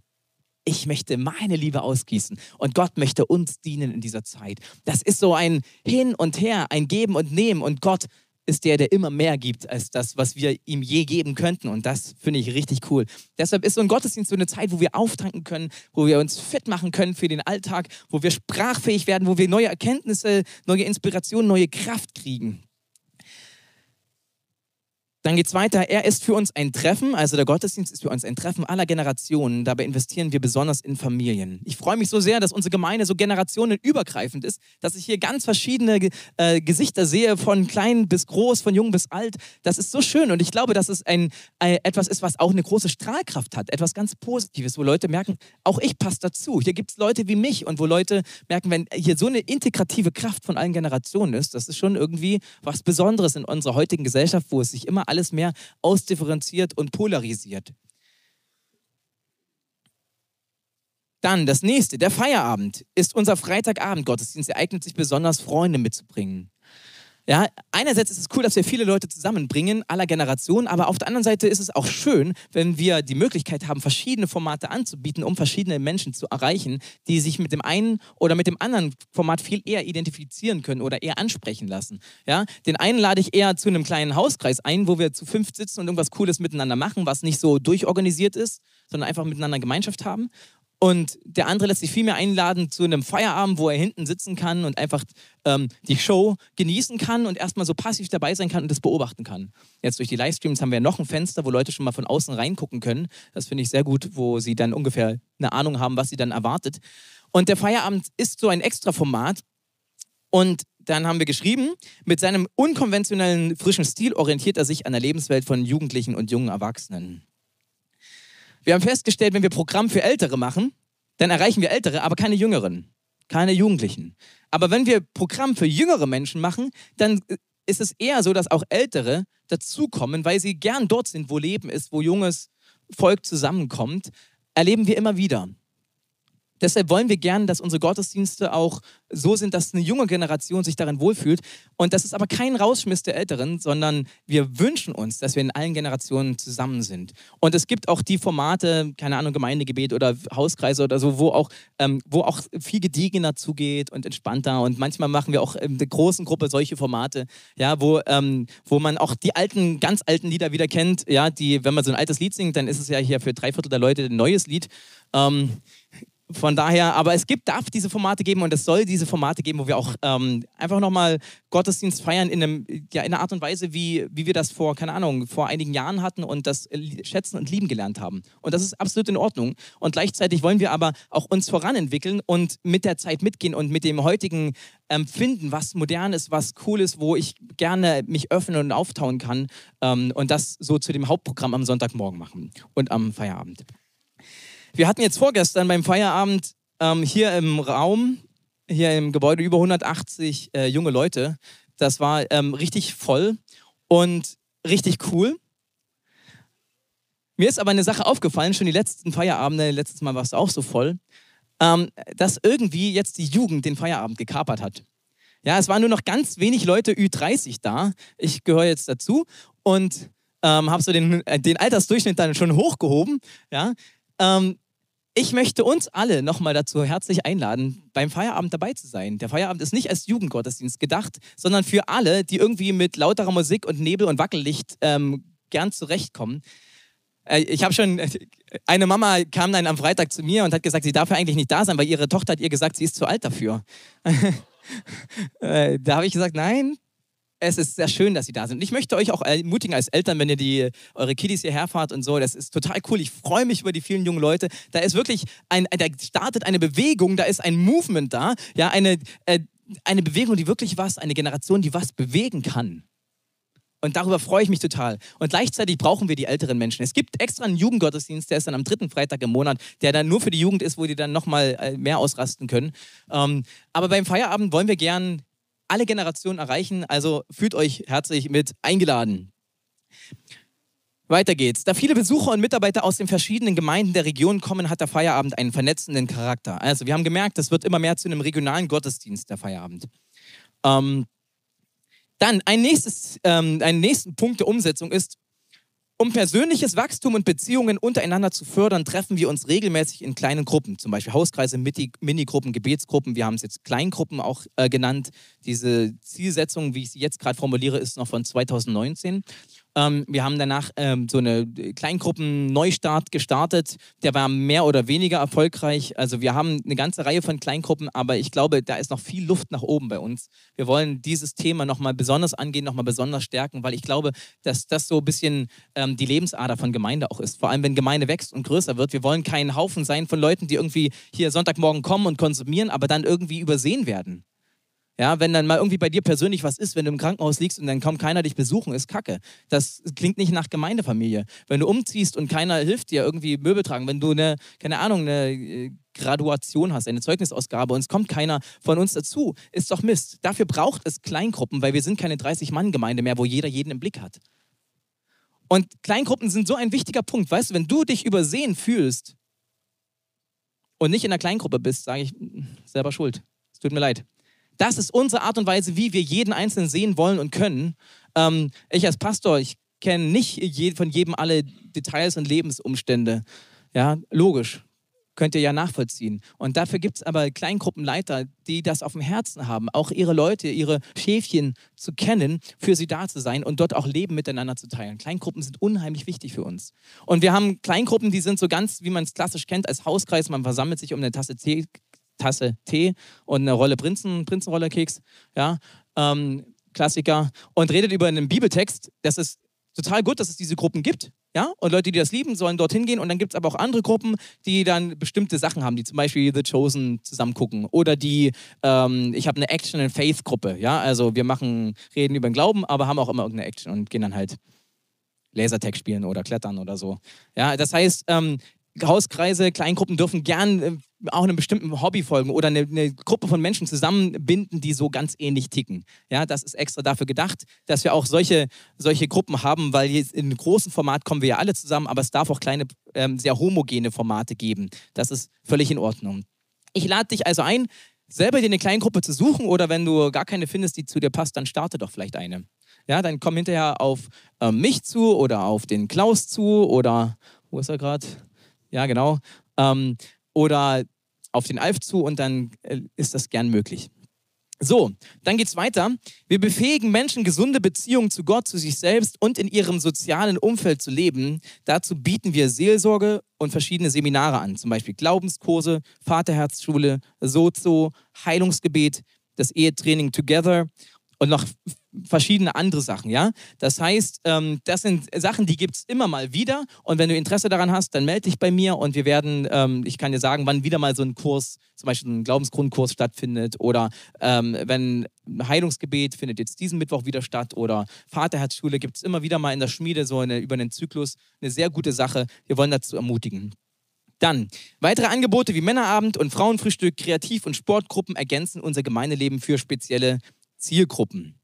ich möchte meine Liebe ausgießen und Gott möchte uns dienen in dieser Zeit. Das ist so ein Hin und Her, ein Geben und Nehmen und Gott ist der, der immer mehr gibt als das, was wir ihm je geben könnten. Und das finde ich richtig cool. Deshalb ist so ein Gottesdienst so eine Zeit, wo wir auftanken können, wo wir uns fit machen können für den Alltag, wo wir sprachfähig werden, wo wir neue Erkenntnisse, neue Inspirationen, neue Kraft kriegen. Dann geht es weiter. Er ist für uns ein Treffen, also der Gottesdienst ist für uns ein Treffen aller Generationen. Dabei investieren wir besonders in Familien. Ich freue mich so sehr, dass unsere Gemeinde so generationenübergreifend ist, dass ich hier ganz verschiedene äh, Gesichter sehe, von klein bis groß, von jung bis alt. Das ist so schön und ich glaube, dass es ein, äh, etwas ist, was auch eine große Strahlkraft hat, etwas ganz Positives, wo Leute merken, auch ich passe dazu. Hier gibt es Leute wie mich und wo Leute merken, wenn hier so eine integrative Kraft von allen Generationen ist, das ist schon irgendwie was Besonderes in unserer heutigen Gesellschaft, wo es sich immer alles mehr ausdifferenziert und polarisiert. Dann das nächste, der Feierabend ist unser Freitagabend-Gottesdienst. Er eignet sich besonders, Freunde mitzubringen. Ja, einerseits ist es cool, dass wir viele Leute zusammenbringen, aller Generationen, aber auf der anderen Seite ist es auch schön, wenn wir die Möglichkeit haben, verschiedene Formate anzubieten, um verschiedene Menschen zu erreichen, die sich mit dem einen oder mit dem anderen Format viel eher identifizieren können oder eher ansprechen lassen. Ja, den einen lade ich eher zu einem kleinen Hauskreis ein, wo wir zu fünf sitzen und irgendwas Cooles miteinander machen, was nicht so durchorganisiert ist, sondern einfach miteinander Gemeinschaft haben. Und der andere lässt sich viel mehr einladen zu einem Feierabend, wo er hinten sitzen kann und einfach ähm, die Show genießen kann und erstmal so passiv dabei sein kann und das beobachten kann. Jetzt durch die Livestreams haben wir noch ein Fenster, wo Leute schon mal von außen reingucken können. Das finde ich sehr gut, wo sie dann ungefähr eine Ahnung haben, was sie dann erwartet. Und der Feierabend ist so ein Extra-Format. Und dann haben wir geschrieben, mit seinem unkonventionellen, frischen Stil orientiert er sich an der Lebenswelt von Jugendlichen und jungen Erwachsenen. Wir haben festgestellt, wenn wir Programm für Ältere machen, dann erreichen wir Ältere, aber keine Jüngeren, keine Jugendlichen. Aber wenn wir Programm für jüngere Menschen machen, dann äh, ist es eher so, dass auch Ältere dazukommen, weil sie gern dort sind, wo Leben ist, wo junges Volk zusammenkommt, erleben wir immer wieder. Deshalb wollen wir gerne, dass unsere Gottesdienste auch so sind, dass eine junge Generation sich darin wohlfühlt. Und das ist aber kein Rausschmiss der Älteren, sondern wir wünschen uns, dass wir in allen Generationen zusammen sind. Und es gibt auch die Formate, keine Ahnung, Gemeindegebet oder Hauskreise oder so, wo auch, ähm, wo auch viel gediegener zugeht und entspannter. Und manchmal machen wir auch in der großen Gruppe solche Formate, ja, wo, ähm, wo man auch die alten, ganz alten Lieder wieder kennt. Ja, die, wenn man so ein altes Lied singt, dann ist es ja hier für drei Viertel der Leute ein neues Lied. Ähm, von daher, aber es gibt, darf diese Formate geben und es soll diese Formate geben, wo wir auch ähm, einfach nochmal Gottesdienst feiern in, einem, ja, in einer Art und Weise, wie, wie wir das vor, keine Ahnung, vor einigen Jahren hatten und das schätzen und lieben gelernt haben. Und das ist absolut in Ordnung. Und gleichzeitig wollen wir aber auch uns voranentwickeln und mit der Zeit mitgehen und mit dem heutigen Empfinden, was modern ist, was cool ist, wo ich gerne mich öffnen und auftauen kann ähm, und das so zu dem Hauptprogramm am Sonntagmorgen machen und am Feierabend. Wir hatten jetzt vorgestern beim Feierabend ähm, hier im Raum, hier im Gebäude über 180 äh, junge Leute. Das war ähm, richtig voll und richtig cool. Mir ist aber eine Sache aufgefallen, schon die letzten Feierabende, letztes Mal war es auch so voll, ähm, dass irgendwie jetzt die Jugend den Feierabend gekapert hat. Ja, es waren nur noch ganz wenig Leute Ü30 da. Ich gehöre jetzt dazu und ähm, habe so den, äh, den Altersdurchschnitt dann schon hochgehoben. Ja, ähm, ich möchte uns alle nochmal dazu herzlich einladen, beim Feierabend dabei zu sein. Der Feierabend ist nicht als Jugendgottesdienst gedacht, sondern für alle, die irgendwie mit lauterer Musik und Nebel und Wackellicht ähm, gern zurechtkommen. Äh, ich habe schon, eine Mama kam dann am Freitag zu mir und hat gesagt, sie darf ja eigentlich nicht da sein, weil ihre Tochter hat ihr gesagt, sie ist zu alt dafür. Äh, da habe ich gesagt, nein, es ist sehr schön, dass Sie da sind. Und ich möchte euch auch ermutigen als Eltern, wenn ihr die, eure Kiddies hierher fahrt und so. Das ist total cool. Ich freue mich über die vielen jungen Leute. Da ist wirklich ein, da startet eine Bewegung, da ist ein Movement da. Ja, eine, äh, eine Bewegung, die wirklich was, eine Generation, die was bewegen kann. Und darüber freue ich mich total. Und gleichzeitig brauchen wir die älteren Menschen. Es gibt extra einen Jugendgottesdienst, der ist dann am dritten Freitag im Monat, der dann nur für die Jugend ist, wo die dann nochmal äh, mehr ausrasten können. Ähm, aber beim Feierabend wollen wir gern alle Generationen erreichen. Also fühlt euch herzlich mit eingeladen. Weiter geht's. Da viele Besucher und Mitarbeiter aus den verschiedenen Gemeinden der Region kommen, hat der Feierabend einen vernetzenden Charakter. Also wir haben gemerkt, das wird immer mehr zu einem regionalen Gottesdienst, der Feierabend. Ähm, dann ein, nächstes, ähm, ein nächsten Punkt der Umsetzung ist, um persönliches Wachstum und Beziehungen untereinander zu fördern, treffen wir uns regelmäßig in kleinen Gruppen, zum Beispiel Hauskreise, Minigruppen, Gebetsgruppen. Wir haben es jetzt Kleingruppen auch äh, genannt. Diese Zielsetzung, wie ich sie jetzt gerade formuliere, ist noch von 2019. Ähm, wir haben danach ähm, so eine Kleingruppen-Neustart gestartet. Der war mehr oder weniger erfolgreich. Also wir haben eine ganze Reihe von Kleingruppen, aber ich glaube, da ist noch viel Luft nach oben bei uns. Wir wollen dieses Thema nochmal besonders angehen, nochmal besonders stärken, weil ich glaube, dass das so ein bisschen ähm, die Lebensader von Gemeinde auch ist. Vor allem, wenn Gemeinde wächst und größer wird. Wir wollen kein Haufen sein von Leuten, die irgendwie hier Sonntagmorgen kommen und konsumieren, aber dann irgendwie übersehen werden. Ja, wenn dann mal irgendwie bei dir persönlich was ist, wenn du im Krankenhaus liegst und dann kommt keiner dich besuchen, ist Kacke. Das klingt nicht nach Gemeindefamilie. Wenn du umziehst und keiner hilft dir irgendwie Möbel tragen, wenn du eine, keine Ahnung, eine äh, Graduation hast, eine Zeugnisausgabe und es kommt keiner von uns dazu, ist doch Mist. Dafür braucht es Kleingruppen, weil wir sind keine 30-Mann-Gemeinde mehr, wo jeder jeden im Blick hat. Und Kleingruppen sind so ein wichtiger Punkt. Weißt du, wenn du dich übersehen fühlst und nicht in einer Kleingruppe bist, sage ich, selber schuld. Es tut mir leid. Das ist unsere Art und Weise, wie wir jeden Einzelnen sehen wollen und können. Ähm, ich als Pastor, ich kenne nicht von jedem alle Details und Lebensumstände. Ja, logisch. könnt ihr ja nachvollziehen. Und dafür gibt es aber Kleingruppenleiter, die das auf dem Herzen haben, auch ihre Leute, ihre Schäfchen zu kennen, für sie da zu sein und dort auch Leben miteinander zu teilen. Kleingruppen sind unheimlich wichtig für uns. Und wir haben Kleingruppen, die sind so ganz, wie man es klassisch kennt, als Hauskreis. Man versammelt sich um eine Tasse Tee, Tasse Tee und eine Rolle Prinzen, Prinzenrollerkeks. Ja, ähm, Klassiker. Und redet über einen Bibeltext. Das ist total gut, dass es diese Gruppen gibt. Ja? Und Leute, die das lieben, sollen dorthin gehen. Und dann gibt es aber auch andere Gruppen, die dann bestimmte Sachen haben, die zum Beispiel The Chosen zusammen gucken. Oder die, ähm, ich habe eine Action and Faith Gruppe. Ja? Also wir machen, reden über den Glauben, aber haben auch immer irgendeine Action und gehen dann halt Lasertag spielen oder klettern oder so. Ja, das heißt, ähm, Hauskreise, Kleingruppen dürfen gern äh, auch einem bestimmten Hobby folgen oder eine, eine, Gruppe von Menschen zusammenbinden, die so ganz ähnlich ticken. Ja, das ist extra dafür gedacht, dass wir auch solche, solche Gruppen haben, weil jetzt in großem Format kommen wir ja alle zusammen, aber es darf auch kleine, ähm, sehr homogene Formate geben. Das ist völlig in Ordnung. Ich lade dich also ein, selber dir eine Kleingruppe zu suchen oder wenn du gar keine findest, die zu dir passt, dann starte doch vielleicht eine. Ja, dann komm hinterher auf äh, mich zu oder auf den Klaus zu oder wo ist er gerade? Ja genau, ähm, oder auf den Alf zu und dann äh, ist das gern möglich. So, dann geht's weiter. Wir befähigen Menschen, gesunde Beziehungen zu Gott, zu sich selbst und in ihrem sozialen Umfeld zu leben. Dazu bieten wir Seelsorge und verschiedene Seminare an, zum Beispiel Glaubenskurse, Vaterherzschule, Sozo, Heilungsgebet, das Ehetraining Together und noch verschiedene andere Sachen, ja. Das heißt, ähm, das sind Sachen, die gibt es immer mal wieder und wenn du Interesse daran hast, dann melde dich bei mir und wir werden, ähm, ich kann dir sagen, wann wieder mal so ein Kurs, zum Beispiel ein Glaubensgrundkurs stattfindet oder ähm, wenn Heilungsgebet findet jetzt diesen Mittwoch wieder statt oder Vaterherzschule gibt es immer wieder mal in der Schmiede so eine, über einen Zyklus, eine sehr gute Sache. Wir wollen dazu ermutigen. Dann weitere Angebote wie Männerabend und Frauenfrühstück, Kreativ- und Sportgruppen ergänzen unser Gemeindeleben für spezielle Zielgruppen.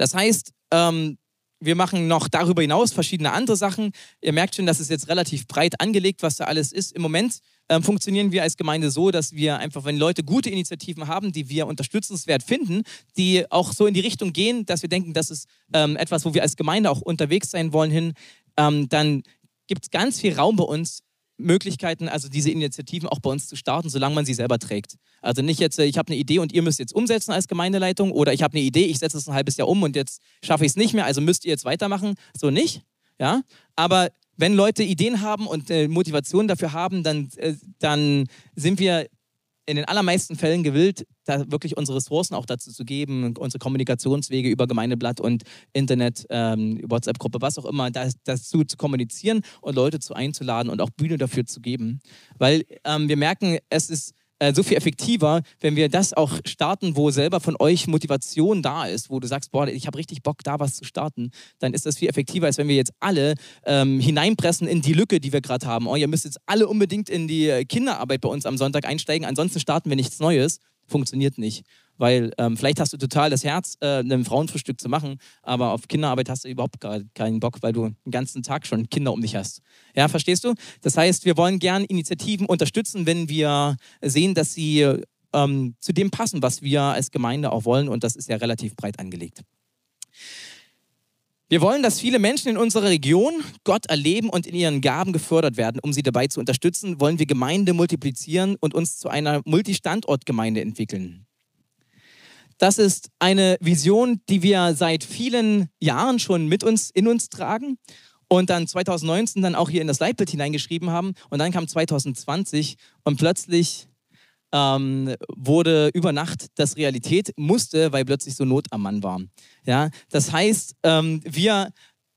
Das heißt, ähm, wir machen noch darüber hinaus verschiedene andere Sachen. Ihr merkt schon, das ist jetzt relativ breit angelegt, was da alles ist. Im Moment ähm, funktionieren wir als Gemeinde so, dass wir einfach, wenn Leute gute Initiativen haben, die wir unterstützenswert finden, die auch so in die Richtung gehen, dass wir denken, das ist ähm, etwas, wo wir als Gemeinde auch unterwegs sein wollen hin, ähm, dann gibt es ganz viel Raum bei uns, Möglichkeiten, also diese Initiativen auch bei uns zu starten, solange man sie selber trägt. Also nicht jetzt, äh, ich habe eine Idee und ihr müsst jetzt umsetzen als Gemeindeleitung oder ich habe eine Idee, ich setze es ein halbes Jahr um und jetzt schaffe ich es nicht mehr, also müsst ihr jetzt weitermachen. So nicht. Ja? Aber wenn Leute Ideen haben und äh, Motivation dafür haben, dann, äh, dann sind wir in den allermeisten Fällen gewillt, da wirklich unsere Ressourcen auch dazu zu geben, unsere Kommunikationswege über Gemeindeblatt und Internet, ähm, WhatsApp-Gruppe, was auch immer, das, dazu zu kommunizieren und Leute zu einzuladen und auch Bühne dafür zu geben. Weil ähm, wir merken, es ist äh, so viel effektiver, wenn wir das auch starten, wo selber von euch Motivation da ist, wo du sagst, boah, ich habe richtig Bock, da was zu starten, dann ist das viel effektiver, als wenn wir jetzt alle ähm, hineinpressen in die Lücke, die wir gerade haben. Oh, ihr müsst jetzt alle unbedingt in die Kinderarbeit bei uns am Sonntag einsteigen, ansonsten starten wir nichts Neues. Funktioniert nicht. Weil ähm, vielleicht hast du total das Herz, äh, ein Frauenfrühstück zu machen, aber auf Kinderarbeit hast du überhaupt gar keinen Bock, weil du den ganzen Tag schon Kinder um dich hast. Ja, verstehst du? Das heißt, wir wollen gern Initiativen unterstützen, wenn wir sehen, dass sie ähm, zu dem passen, was wir als Gemeinde auch wollen. Und das ist ja relativ breit angelegt. Wir wollen, dass viele Menschen in unserer Region Gott erleben und in ihren Gaben gefördert werden. Um sie dabei zu unterstützen, wollen wir Gemeinde multiplizieren und uns zu einer Multistandortgemeinde entwickeln. Das ist eine Vision, die wir seit vielen Jahren schon mit uns, in uns tragen und dann 2019 dann auch hier in das Leitbild hineingeschrieben haben. Und dann kam 2020 und plötzlich ähm, wurde über Nacht das Realität, musste, weil plötzlich so Not am Mann war. Ja, das heißt, ähm, wir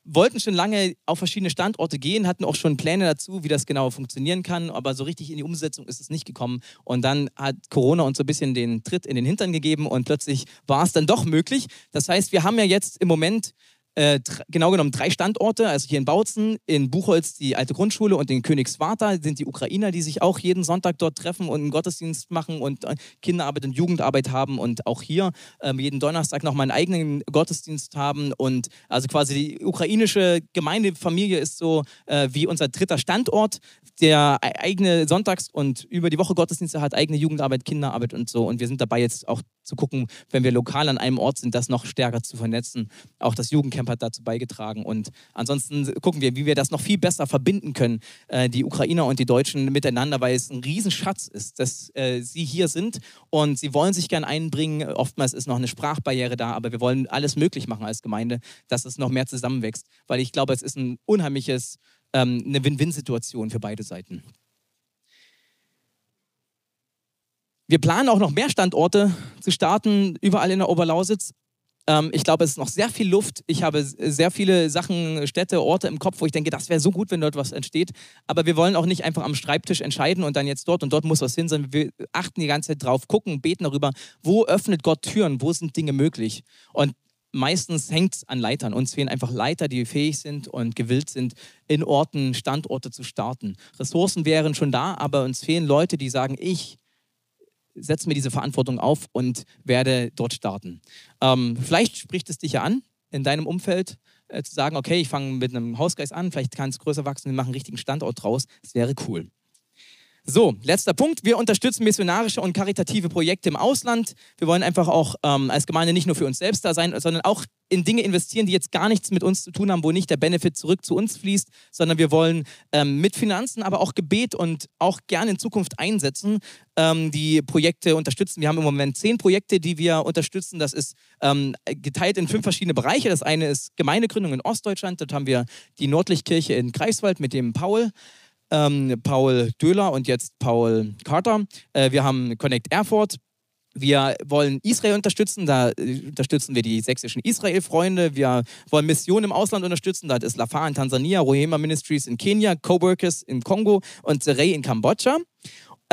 wollten schon lange auf verschiedene Standorte gehen, hatten auch schon Pläne dazu, wie das genau funktionieren kann, aber so richtig in die Umsetzung ist es nicht gekommen. Und dann hat Corona uns so ein bisschen den Tritt in den Hintern gegeben und plötzlich war es dann doch möglich. Das heißt, wir haben ja jetzt im Moment äh, genau genommen drei Standorte, also hier in Bautzen, in Buchholz die alte Grundschule und in Königswarta sind die Ukrainer, die sich auch jeden Sonntag dort treffen und einen Gottesdienst machen und äh, Kinderarbeit und Jugendarbeit haben und auch hier ähm, jeden Donnerstag noch mal einen eigenen Gottesdienst haben und also quasi die ukrainische Gemeindefamilie ist so äh, wie unser dritter Standort, der e-, eigene Sonntags- und über die Woche Gottesdienste hat, eigene Jugendarbeit, Kinderarbeit und so. Und wir sind dabei jetzt auch zu gucken, wenn wir lokal an einem Ort sind, das noch stärker zu vernetzen, auch das Jugendcamp Jugendcamp hat dazu beigetragen. Und ansonsten gucken wir, wie wir das noch viel besser verbinden können, äh, die Ukrainer und die Deutschen miteinander, weil es ein Riesenschatz ist, dass äh, sie hier sind und sie wollen sich gern einbringen. Oftmals ist noch eine Sprachbarriere da, aber wir wollen alles möglich machen als Gemeinde, dass es noch mehr zusammenwächst, weil ich glaube, es ist ein unheimliches, ähm, eine Win-Win-Situation für beide Seiten. Wir planen auch noch mehr Standorte zu starten, überall in der Oberlausitz. Ähm, ich glaube, es ist noch sehr viel Luft. Ich habe sehr viele Sachen, Städte, Orte im Kopf, wo ich denke, das wäre so gut, wenn dort was entsteht. Aber wir wollen auch nicht einfach am Schreibtisch entscheiden und dann jetzt dort und dort muss was hin, sondern wir achten die ganze Zeit drauf, gucken, beten darüber, wo öffnet Gott Türen, wo sind Dinge möglich. Und meistens hängt es an Leitern. Uns fehlen einfach Leiter, die fähig sind und gewillt sind, in Orten, Standorte zu starten. Ressourcen wären schon da, aber uns fehlen Leute, die sagen, ich setze mir diese Verantwortung auf und werde dort starten. Ähm, vielleicht spricht es dich ja an, in deinem Umfeld äh, zu sagen, okay, ich fange mit einem Hausgeist an, vielleicht kann es größer wachsen, wir machen einen richtigen Standort draus. Das wäre cool. So, letzter Punkt. Wir unterstützen missionarische und karitative Projekte im Ausland. Wir wollen einfach auch ähm, als Gemeinde nicht nur für uns selbst da sein, sondern auch in Dinge investieren, die jetzt gar nichts mit uns zu tun haben, wo nicht der Benefit zurück zu uns fließt, sondern wir wollen ähm, mit Finanzen, aber auch Gebet und auch gerne in Zukunft einsetzen, ähm, die Projekte unterstützen. Wir haben im Moment zehn Projekte, die wir unterstützen. Das ist ähm, geteilt in fünf verschiedene Bereiche. Das eine ist Gemeindegründung in Ostdeutschland. Dort haben wir die Nordlichtkirche in Greifswald mit dem Paul ähm, Paul Döhler und jetzt Paul Carter. Äh, wir haben Connect Erfurt. Wir wollen Israel unterstützen, da äh, unterstützen wir die sächsischen Israel-Freunde. Wir wollen Missionen im Ausland unterstützen, da ist Lafar in Tansania, Rohema Ministries in Kenia, Coworkers in Kongo und Serey in Kambodscha.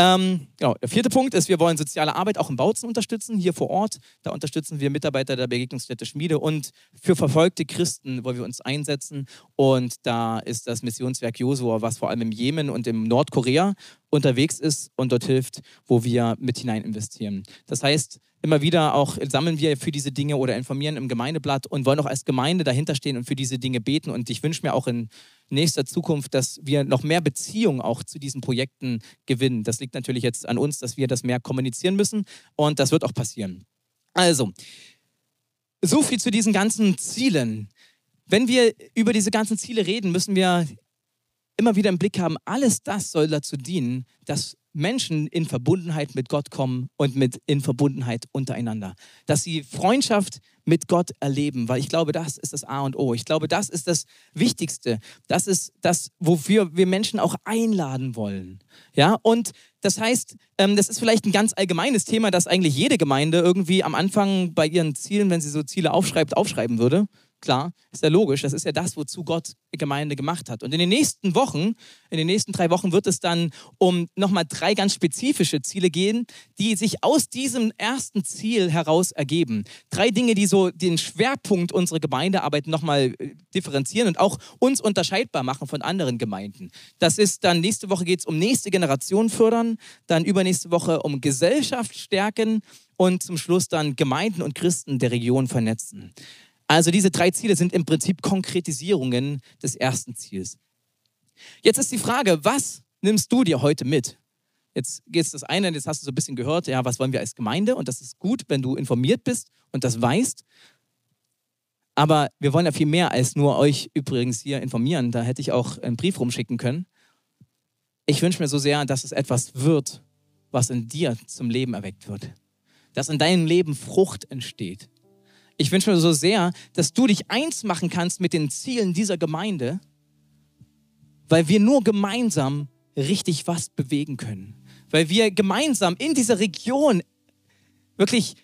Ähm, genau. Der vierte Punkt ist, wir wollen soziale Arbeit auch im Bautzen unterstützen, hier vor Ort. Da unterstützen wir Mitarbeiter der Begegnungsstätte Schmiede und für verfolgte Christen wollen wir uns einsetzen. Und da ist das Missionswerk Josua, was vor allem im Jemen und im Nordkorea unterwegs ist und dort hilft, wo wir mit hinein investieren. Das heißt, immer wieder auch sammeln wir für diese Dinge oder informieren im Gemeindeblatt und wollen auch als Gemeinde dahinter stehen und für diese Dinge beten. Und ich wünsche mir auch in nächster Zukunft, dass wir noch mehr Beziehung auch zu diesen Projekten gewinnen. Das liegt natürlich jetzt an uns, dass wir das mehr kommunizieren müssen und das wird auch passieren. Also, so viel zu diesen ganzen Zielen. Wenn wir über diese ganzen Ziele reden, müssen wir immer wieder im Blick haben, alles das soll dazu dienen, dass Menschen in Verbundenheit mit Gott kommen und mit in Verbundenheit untereinander. Dass sie Freundschaft mit Gott erleben, weil ich glaube, das ist das A und O. Ich glaube, das ist das Wichtigste. Das ist das, wofür wir Menschen auch einladen wollen. Ja, und das heißt, ähm, das ist vielleicht ein ganz allgemeines Thema, das eigentlich jede Gemeinde irgendwie am Anfang bei ihren Zielen, wenn sie so Ziele aufschreibt, aufschreiben würde. Klar, ist ja logisch. Das ist ja das, wozu Gott Gemeinde gemacht hat. Und in den nächsten Wochen, in den nächsten drei Wochen wird es dann um nochmal drei ganz spezifische Ziele gehen, die sich aus diesem ersten Ziel heraus ergeben. Drei Dinge, die so den Schwerpunkt unserer Gemeindearbeit nochmal äh, differenzieren und auch uns unterscheidbar machen von anderen Gemeinden. Das ist dann, nächste Woche geht es um nächste Generation fördern, dann übernächste Woche um Gesellschaft stärken und zum Schluss dann Gemeinden und Christen der Region vernetzen. Also diese drei Ziele sind im Prinzip Konkretisierungen des ersten Ziels. Jetzt ist die Frage, was nimmst du dir heute mit? Jetzt geht es das eine, jetzt hast du so ein bisschen gehört, ja, was wollen wir als Gemeinde? Und das ist gut, wenn du informiert bist und das weißt. Aber wir wollen ja viel mehr als nur euch übrigens hier informieren. Da hätte ich auch einen Brief rumschicken können. Ich wünsche mir so sehr, dass es etwas wird, was in dir zum Leben erweckt wird. Dass in deinem Leben Frucht entsteht. Ich wünsche mir so sehr, dass du dich eins machen kannst mit den Zielen dieser Gemeinde, weil wir nur gemeinsam richtig was bewegen können. Weil wir gemeinsam in dieser Region wirklich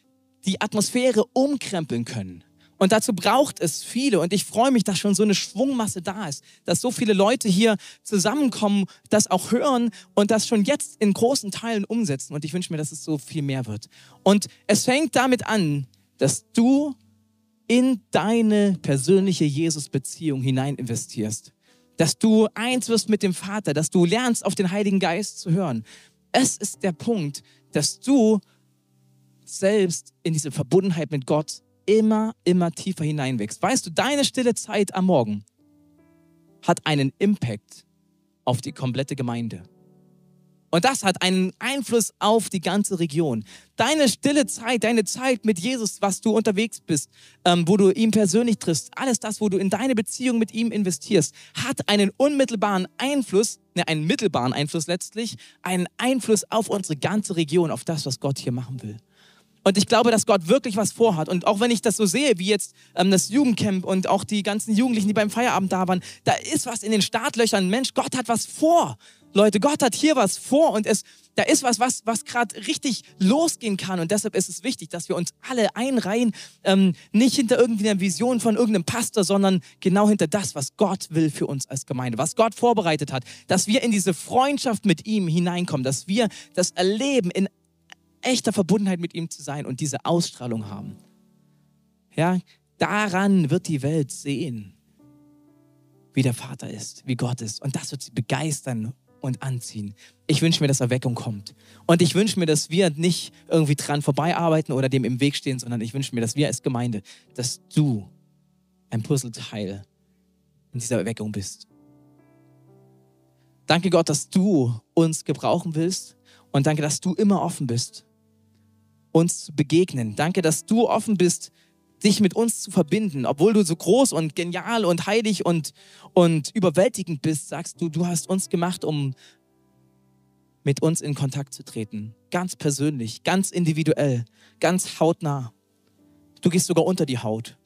die Atmosphäre umkrempeln können. Und dazu braucht es viele. Und ich freue mich, dass schon so eine Schwungmasse da ist, dass so viele Leute hier zusammenkommen, das auch hören und das schon jetzt in großen Teilen umsetzen. Und ich wünsche mir, dass es so viel mehr wird. Und es fängt damit an, dass du in deine persönliche Jesus-Beziehung hinein investierst. Dass du eins wirst mit dem Vater, dass du lernst, auf den Heiligen Geist zu hören. Es ist der Punkt, dass du selbst in diese Verbundenheit mit Gott immer, immer tiefer hineinwächst. Weißt du, deine stille Zeit am Morgen hat einen Impact auf die komplette Gemeinde. Und das hat einen Einfluss auf die ganze Region. Deine stille Zeit, deine Zeit mit Jesus, was du unterwegs bist, ähm, wo du ihn persönlich triffst, alles das, wo du in deine Beziehung mit ihm investierst, hat einen unmittelbaren Einfluss, ne, einen mittelbaren Einfluss letztlich, einen Einfluss auf unsere ganze Region, auf das, was Gott hier machen will. Und ich glaube, dass Gott wirklich was vorhat. Und auch wenn ich das so sehe, wie jetzt ähm, das Jugendcamp und auch die ganzen Jugendlichen, die beim Feierabend da waren, da ist was in den Startlöchern. Mensch, Gott hat was vor. Leute, Gott hat hier was vor und es, da ist was, was, was gerade richtig losgehen kann. Und deshalb ist es wichtig, dass wir uns alle einreihen, ähm, nicht hinter irgendwie einer Vision von irgendeinem Pastor, sondern genau hinter das, was Gott will für uns als Gemeinde, was Gott vorbereitet hat, dass wir in diese Freundschaft mit ihm hineinkommen, dass wir das erleben, in echter Verbundenheit mit ihm zu sein und diese Ausstrahlung haben. Ja, daran wird die Welt sehen, wie der Vater ist, wie Gott ist. Und das wird sie begeistern und anziehen. Ich wünsche mir, dass Erweckung kommt. Und ich wünsche mir, dass wir nicht irgendwie dran vorbeiarbeiten oder dem im Weg stehen, sondern ich wünsche mir, dass wir als Gemeinde, dass du ein Puzzleteil in dieser Erweckung bist. Danke Gott, dass du uns gebrauchen willst und danke, dass du immer offen bist uns zu begegnen. Danke, dass du offen bist, dich mit uns zu verbinden. Obwohl du so groß und genial und heilig und, und überwältigend bist, sagst du, du hast uns gemacht, um mit uns in Kontakt zu treten. Ganz persönlich, ganz individuell, ganz hautnah. Du gehst sogar unter die Haut.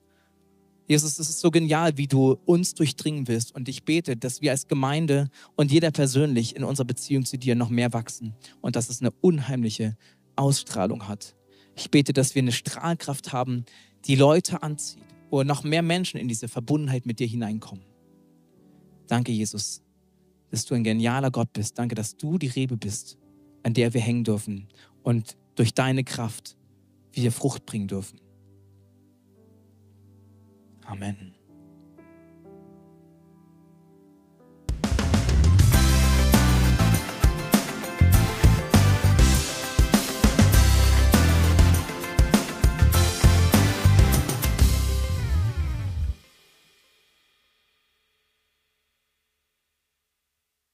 Jesus, es ist so genial, wie du uns durchdringen willst. Und ich bete, dass wir als Gemeinde und jeder persönlich in unserer Beziehung zu dir noch mehr wachsen und dass es eine unheimliche Ausstrahlung hat. Ich bete, dass wir eine Strahlkraft haben, die Leute anzieht, wo noch mehr Menschen in diese Verbundenheit mit dir hineinkommen. Danke, Jesus, dass du ein genialer Gott bist. Danke, dass du die Rebe bist, an der wir hängen dürfen und durch deine Kraft wir Frucht bringen dürfen. Amen.